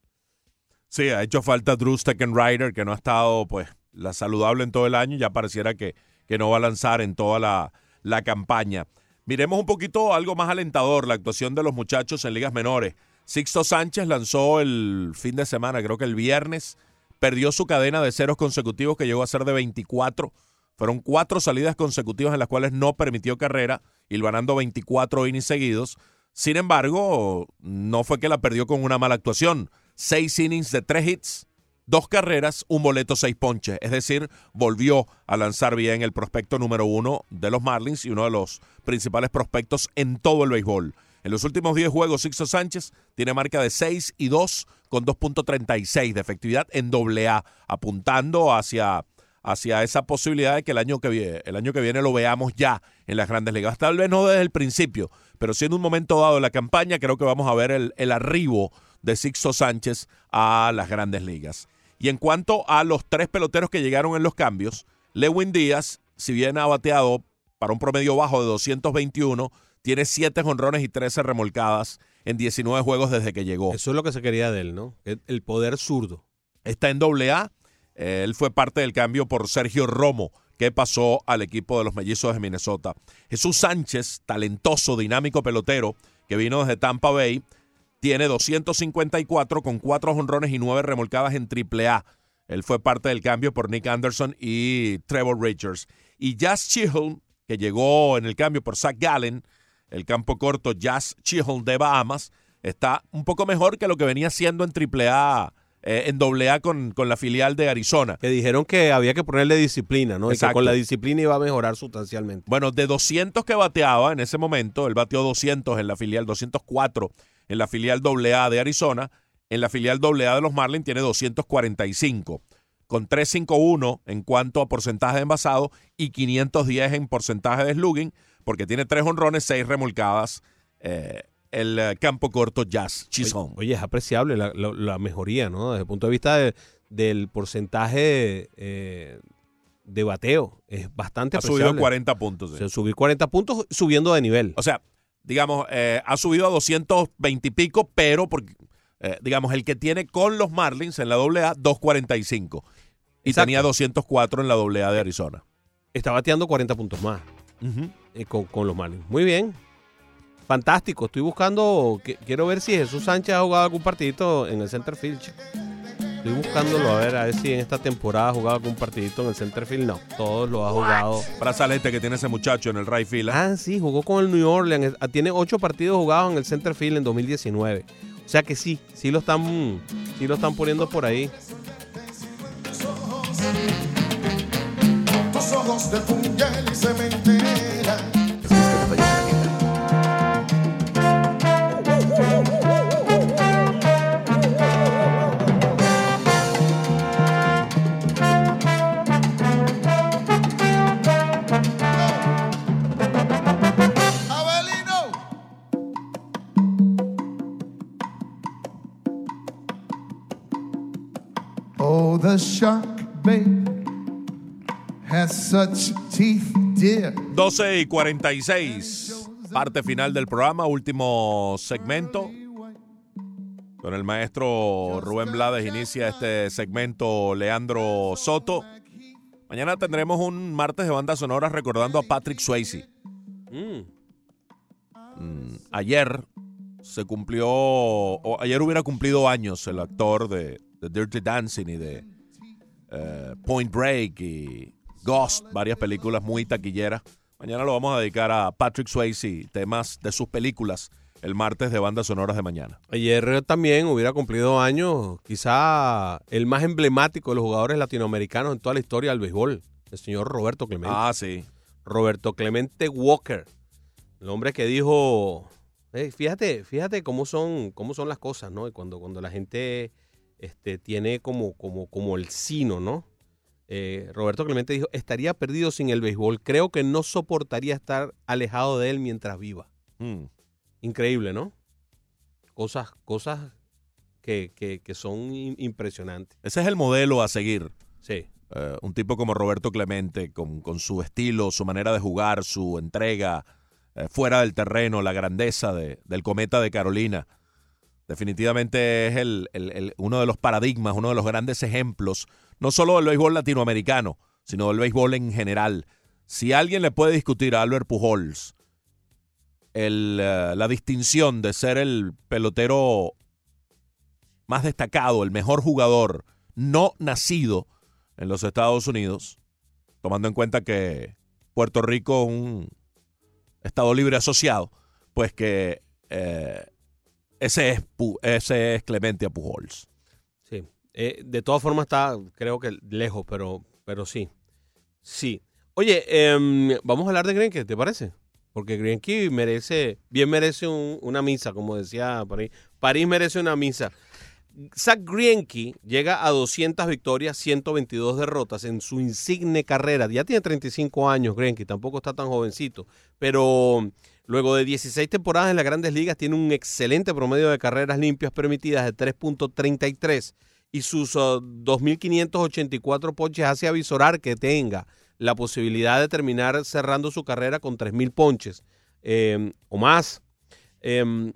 Sí, ha hecho falta Drew Steckenrider, que no ha estado pues la saludable en todo el año, ya pareciera que, que no va a lanzar en toda la, la campaña. Miremos un poquito algo más alentador, la actuación de los muchachos en ligas menores. Sixto Sánchez lanzó el fin de semana, creo que el viernes, perdió su cadena de ceros consecutivos que llegó a ser de 24. Fueron cuatro salidas consecutivas en las cuales no permitió carrera, ganando 24 innings seguidos. Sin embargo, no fue que la perdió con una mala actuación. Seis innings de tres hits, dos carreras, un boleto, seis ponches. Es decir, volvió a lanzar bien el prospecto número uno de los Marlins y uno de los principales prospectos en todo el béisbol. En los últimos 10 juegos, Sixto Sánchez tiene marca de 6 y 2 con 2.36 de efectividad en doble A, apuntando hacia, hacia esa posibilidad de que el año que, viene, el año que viene lo veamos ya en las grandes ligas. Tal vez no desde el principio, pero siendo un momento dado de la campaña, creo que vamos a ver el, el arribo de Sixto Sánchez a las grandes ligas. Y en cuanto a los tres peloteros que llegaron en los cambios, Lewin Díaz, si bien ha bateado para un promedio bajo de 221, tiene 7 jonrones y 13 remolcadas en 19 juegos desde que llegó. Eso es lo que se quería de él, ¿no? El, poder zurdo. Está en doble A. Él fue parte del cambio por Sergio Romo, que pasó al equipo de los mellizos de Minnesota. Jesús Sánchez, talentoso, dinámico pelotero, que vino desde Tampa Bay, tiene 254 con 4 jonrones y 9 remolcadas en triple A. Él fue parte del cambio por Nick Anderson y Trevor Richards. Y Jazz Chihl, que llegó en el cambio por Zach Gallen, el campo corto Jazz Chihl de Bahamas, está un poco mejor que lo que venía siendo en triple A, eh, en doble A con, con la filial de Arizona. Que dijeron que había que ponerle disciplina, ¿no? Y que con la disciplina iba a mejorar sustancialmente. Bueno, de 200 que bateaba en ese momento, él bateó 200 en la filial, 204 en la filial AA de Arizona. En la filial AA de los Marlins tiene 245, con 351 en cuanto a porcentaje de envasado y 510 en porcentaje de slugging, porque tiene tres honrones, seis remolcadas. eh, el eh, campo corto Jazz Chisholm. Oye, es apreciable la, la- la mejoría, ¿no? Desde el punto de vista de- del porcentaje eh, de bateo. Es bastante ha apreciable. subido 40 puntos. sí. O sea, subir 40 puntos subiendo de nivel. O sea, digamos, eh, ha subido a 220 y pico, pero porque, eh, digamos, el que tiene con los Marlins en la AA, 245. Y Exacto. tenía 204 en la AA de Arizona. Está bateando 40 puntos más eh, con, con los Marlins. Muy bien. Fantástico. Estoy buscando, que- quiero ver si Jesús Sánchez ha jugado algún partidito en el center field. Estoy buscándolo a ver, a ver si en esta temporada ha jugado algún partidito en el center field. No, todos lo ha jugado. Brazalete que tiene ese muchacho en el right field. ¿eh? Ah, sí, jugó con el New Orleans. Tiene ocho partidos jugados en el center field en 2019. O sea que sí, sí lo están, sí lo están poniendo por ahí. Tus ojos de a shark, babe, has such teeth, dear. 12 y 46. Parte final del programa, último segmento. Con el maestro Rubén Blades inicia este segmento Leandro Soto. Mañana tendremos un martes de bandas sonoras recordando a Patrick Swayze. Mm. Ayer se cumplió, ayer hubiera cumplido años el actor de, de Dirty Dancing y de eh, Point Break y Ghost, varias películas muy taquilleras. Mañana lo vamos a dedicar a Patrick Swayze, temas de sus películas, el martes de bandas sonoras de mañana. Ayer también hubiera cumplido años, quizá el más emblemático de los jugadores latinoamericanos en toda la historia del béisbol, el señor Roberto Clemente. Ah, sí. Roberto Clemente Walker, el hombre que dijo, "Hey, fíjate, fíjate cómo son, cómo son las cosas, ¿no? Y cuando, cuando la gente este, tiene como, como, como el sino, ¿no? Eh, Roberto Clemente dijo, estaría perdido sin el béisbol, creo que no soportaría estar alejado de él mientras viva. Mm. Increíble, ¿no? Cosas, cosas que, que- que son im- impresionantes. Ese es el modelo a seguir. Sí. Eh, un tipo como Roberto Clemente, con, con su estilo, su manera de jugar, su entrega eh, fuera del terreno, la grandeza de- del cometa de Carolina. Definitivamente es el, el- el- uno de los paradigmas, uno de los grandes ejemplos, no solo del béisbol latinoamericano, sino del béisbol en general. Si alguien le puede discutir a Albert Pujols el, eh, la distinción de ser el pelotero más destacado, el mejor jugador no nacido en los Estados Unidos, tomando en cuenta que Puerto Rico es un Estado libre asociado, pues que eh, ese, es, ese es Clemente a Pujols. Sí. Eh, de todas formas está, creo que lejos, pero, pero sí. Sí. Oye, em, vamos a hablar de Greinke, ¿te parece? Porque Greinke merece, bien merece un- una misa, como decía París. París merece una misa. Zach Greinke llega a 200 victorias, 122 derrotas en su insigne carrera. Ya tiene 35 años Greinke, tampoco está tan jovencito, pero luego de 16 temporadas en las Grandes Ligas tiene un excelente promedio de carreras limpias permitidas de 3.33 y sus uh, 2.584 ponches hace avisorar que tenga la posibilidad de terminar cerrando su carrera con 3.000 ponches eh, o más. Em,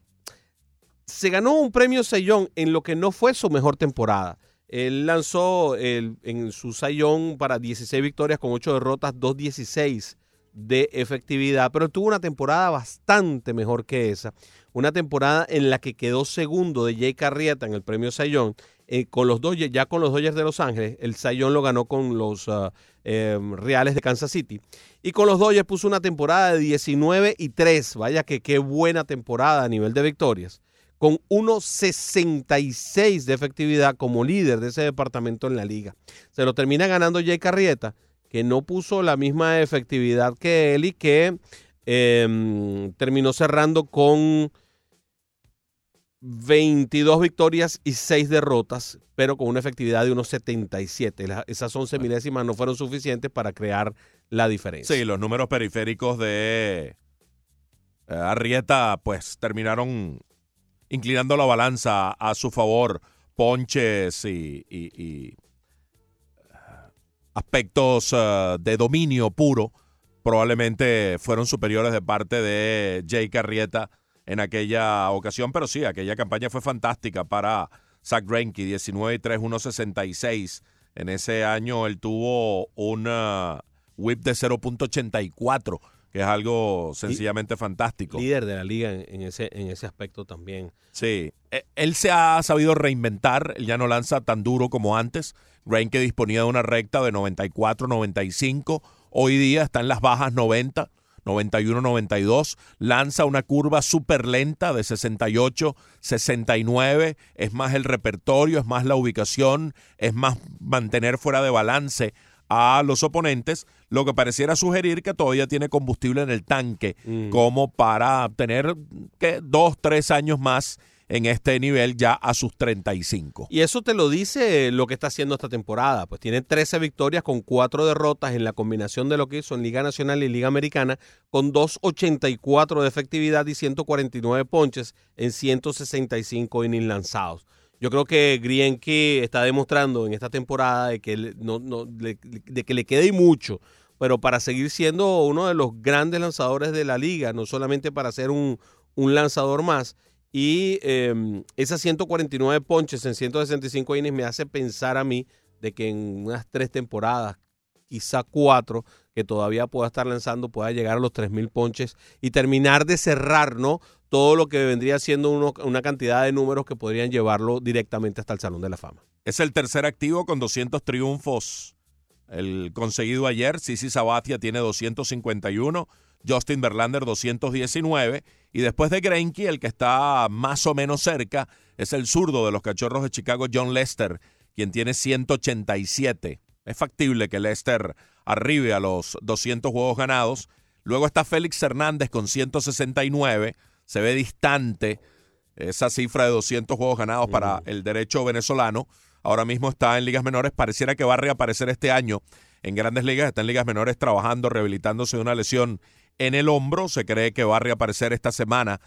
se ganó un premio Sayón en lo que no fue su mejor temporada. Él lanzó en su Sayón para 16 victorias con 8 derrotas, 2.16 de efectividad, pero tuvo una temporada bastante mejor que esa. Una temporada en la que quedó segundo de Jay Carrieta en el premio Sayón, eh, con los Dodgers, ya con los Dodgers de Los Ángeles. El Sayón lo ganó con los eh, Reales de Kansas City. Y con los Dodgers puso una temporada de 19 y 3. Vaya que qué buena temporada a nivel de victorias con 1.66 de efectividad como líder de ese departamento en la liga. Se lo termina ganando Jay Carrieta, que no puso la misma efectividad que él y que eh, terminó cerrando con 22 victorias y 6 derrotas, pero con una efectividad de 1.77. La- Esas 11 milésimas no fueron suficientes para crear la diferencia. Sí, los números periféricos de eh, Arrieta pues terminaron inclinando la balanza a su favor. Ponches y, y- y, aspectos eh, de dominio puro probablemente fueron superiores de parte de Jay Carrieta en aquella ocasión, pero sí, aquella campaña fue fantástica para Zach Greinke, 19 y 3, 1.66. En ese año él tuvo una whip de 0.84, que es algo sencillamente fantástico. Líder de la liga en, en ese, en ese aspecto también. Sí, E- él se ha sabido reinventar, él ya no lanza tan duro como antes. Greinke disponía de una recta de 94-95, hoy día está en las bajas 90, 91-92, lanza una curva súper lenta de 68-69, es más el repertorio, es más la ubicación, es más mantener fuera de balance a los oponentes, lo que pareciera sugerir que todavía tiene combustible en el tanque Mm. como para tener que dos, tres años más en este nivel ya a sus 35. Y eso te lo dice lo que está haciendo esta temporada. Pues tiene 13 victorias con 4 derrotas en la combinación de lo que hizo en Liga Nacional y Liga Americana, con 2.84 de efectividad y 149 ponches en 165 innings lanzados. Yo creo que Grienke está demostrando en esta temporada de que le, no, no, de que le queda y mucho, pero para seguir siendo uno de los grandes lanzadores de la liga, no solamente para ser un, un lanzador más. Y eh, esas 149 ponches en 165 innings me hace pensar a mí de que en unas tres temporadas, quizá cuatro, que todavía pueda estar lanzando, pueda llegar a los 3.000 ponches y terminar de cerrar, ¿no? Todo lo que vendría siendo una cantidad de números que podrían llevarlo directamente hasta el Salón de la Fama. Es el tercer activo con 200 triunfos. El conseguido ayer, Sisi Sabatia tiene 251, Justin Verlander 219 y después de Greinke el que está más o menos cerca es el zurdo de los Cachorros de Chicago, John Lester, quien tiene 187. Es factible que Lester arribe a los 200 juegos ganados. Luego está Félix Hernández con 169. Se ve distante esa cifra de 200 juegos ganados para el derecho venezolano. Ahora mismo está en ligas menores. Pareciera que va a reaparecer este año en grandes ligas. Está en ligas menores trabajando, rehabilitándose de una lesión en el hombro. Se cree que va a reaparecer esta semana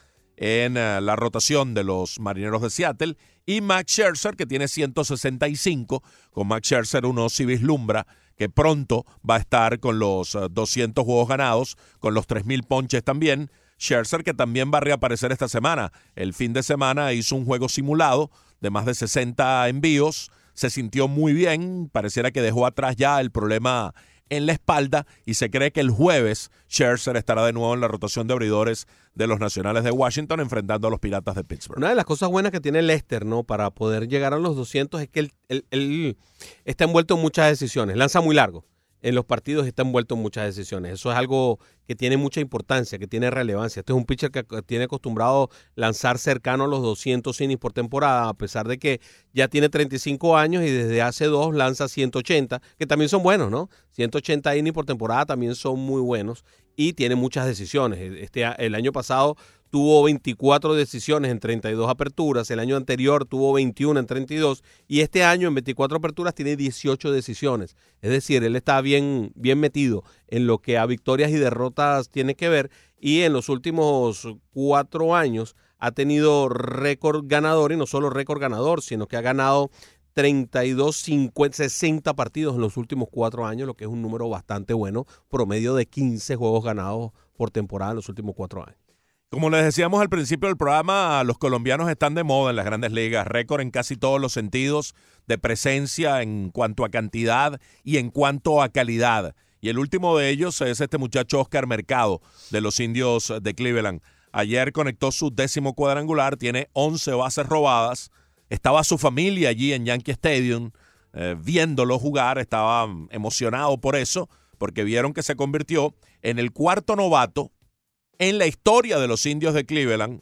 en eh, la rotación de los marineros de Seattle. Y Max Scherzer, que tiene 165. Con Max Scherzer uno sí vislumbra que pronto va a estar con los eh, 200 juegos ganados, con los 3.000 ponches también. Scherzer, que también va a reaparecer esta semana. El fin de semana hizo un juego simulado de más de 60 envíos. Se sintió muy bien. Pareciera que dejó atrás ya el problema en la espalda y se cree que el jueves Scherzer estará de nuevo en la rotación de abridores de los Nacionales de Washington enfrentando a los Piratas de Pittsburgh. Una de las cosas buenas que tiene Lester, ¿no? Para poder llegar a los 200 es que él, él- está envuelto en muchas decisiones. Lanza muy largo. En los partidos está envuelto en muchas decisiones. Eso es algo que tiene mucha importancia, que tiene relevancia. Este es un pitcher que tiene acostumbrado lanzar cercano a los 200 innings por temporada, a pesar de que ya tiene 35 años y desde hace dos lanza 180, que también son buenos, ¿no? 180 innings por temporada también son muy buenos y tiene muchas decisiones. Este, el año pasado tuvo 24 decisiones en 32 aperturas, el año anterior tuvo 21 en 32 y este año en 24 aperturas tiene 18 decisiones. Es decir, él está bien, bien metido en lo que a victorias y derrotas tiene que ver y en los últimos cuatro años ha tenido récord ganador y no solo récord ganador, sino que ha ganado 32, 50, 60 partidos en los últimos cuatro años, lo que es un número bastante bueno, promedio de 15 juegos ganados por temporada en los últimos cuatro años. Como les decíamos al principio del programa, los colombianos están de moda en las grandes ligas, récord en casi todos los sentidos de presencia en cuanto a cantidad y en cuanto a calidad. Y el último de ellos es este muchacho Oscar Mercado de los indios de Cleveland. Ayer conectó su décimo cuadrangular, tiene 11 bases robadas. Estaba su familia allí en Yankee Stadium eh, viéndolo jugar, estaba emocionado por eso, porque vieron que se convirtió en el cuarto novato en la historia de los indios de Cleveland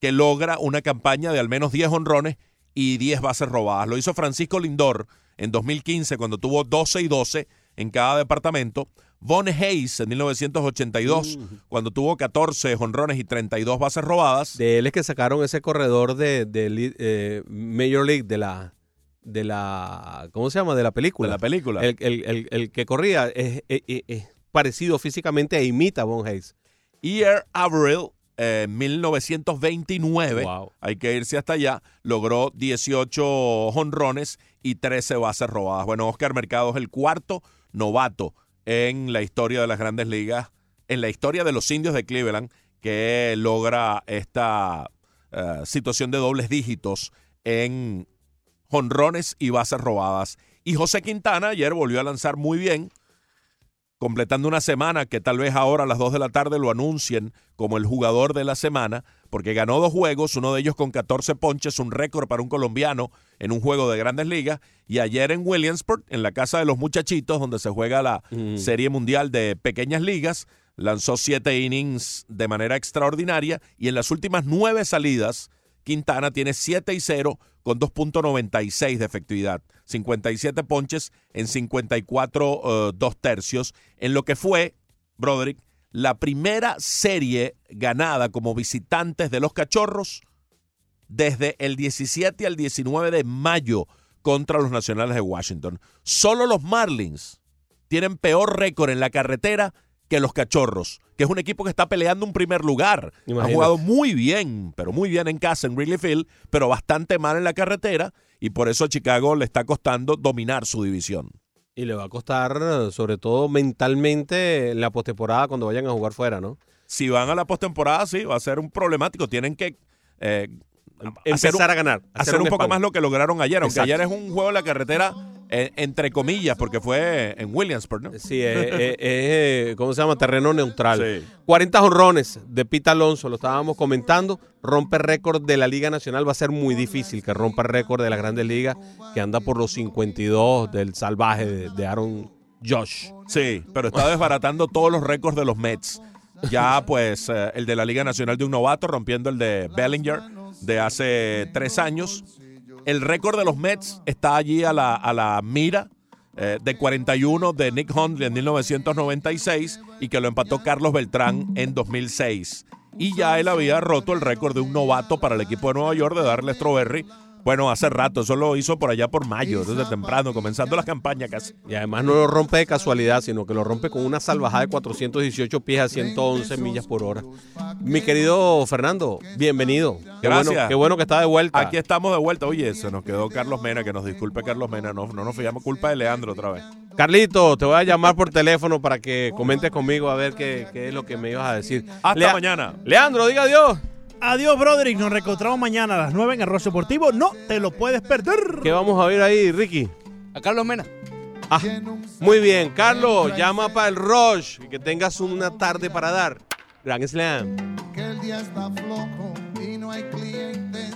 que logra una campaña de al menos 10 honrones y 10 bases robadas. Lo hizo Francisco Lindor en 2015 cuando tuvo 12 y 12 en cada departamento. Von Hayes en 1982 cuando tuvo 14 honrones y 32 bases robadas. De él es que sacaron ese corredor de, eh, Major League de la de la ¿cómo se llama? de la película. De la película. El, el- el- el que corría es, es- es- es parecido físicamente e imita a Von Hayes. Ear Averill eh, en 1929, Wow. hay que irse hasta allá, logró 18 honrones y 13 bases robadas. Bueno, Oscar Mercado es el cuarto novato en la historia de las grandes ligas, en la historia de los indios de Cleveland, que logra esta eh, situación de dobles dígitos en honrones y bases robadas. Y José Quintana ayer volvió a lanzar muy bien, completando una semana que tal vez ahora a las 2 de la tarde lo anuncien como el jugador de la semana, porque ganó dos juegos, uno de ellos con 14 ponches, un récord para un colombiano en un juego de grandes ligas, y ayer en Williamsport, en la casa de los muchachitos, donde se juega la Serie Mundial de Pequeñas Ligas, lanzó siete innings de manera extraordinaria, y en las últimas nueve salidas, Quintana tiene 7 y 0 con 2.96 de efectividad. 57 ponches en 54 eh, dos tercios, en lo que fue, Broderick, la primera serie ganada como visitantes de los Cachorros desde el 17 al 19 de mayo contra los Nacionales de Washington. Solo los Marlins tienen peor récord en la carretera que los Cachorros, que es un equipo que está peleando un primer lugar. Ha jugado muy bien, pero muy bien en casa en Wrigley Field, pero bastante mal en la carretera y por eso a Chicago le está costando dominar su división. Y le va a costar, sobre todo mentalmente, en la postemporada cuando vayan a jugar fuera, ¿no? Si van a la postemporada, sí, va a ser un problemático. Tienen que eh, un- Empezar a ganar. hacer un poco más lo que lograron ayer, aunque Exacto. ayer es un juego en la carretera eh, entre comillas, porque fue en Williamsport, ¿no? Sí, es, eh, ¿cómo se llama? Terreno neutral. Sí. 40 jonrones de Pita Alonso, lo estábamos comentando. Rompe récord de la Liga Nacional. Va a ser muy difícil que rompa el récord de las grandes ligas, que anda por los 52 del salvaje de, de Aaron Josh. Sí, pero está desbaratando todos los récords de los Mets. Ya, pues, eh, el de la Liga Nacional de un novato, rompiendo el de Bellinger de hace tres años. El récord de los Mets está allí a la, mira eh, de 41 de Nick Hundley en 1996 y que lo empató Carlos Beltrán en 2006. Y ya él había roto el récord de un novato para el equipo de Nueva York de darle Strawberry. Bueno, hace rato, eso lo hizo por allá por mayo, desde temprano, comenzando la campaña casi. Y además no lo rompe de casualidad, sino que lo rompe con una salvajada de 418 pies a 111 millas por hora. Mi querido Fernando, bienvenido. Qué Gracias. Bueno, qué bueno que está de vuelta. Aquí estamos de vuelta. Oye, se nos quedó Carlos Mena, que nos disculpe Carlos Mena, no, no nos fijamos culpa de Leandro otra vez. Carlito, te voy a llamar por teléfono para que comentes conmigo a ver qué, qué es lo que me ibas a decir. Hasta Lea- mañana. Leandro, diga adiós. Adiós, Broderick. Nos reencontramos mañana a las 9 en Arroz Deportivo. No te lo puedes perder. ¿Qué vamos a ver ahí, Ricky? A Carlos Mena. Ah, muy bien, Carlos, llama para el Rush y que tengas una tarde para dar. Grand Slam. que el día está flojo y no hay cliente.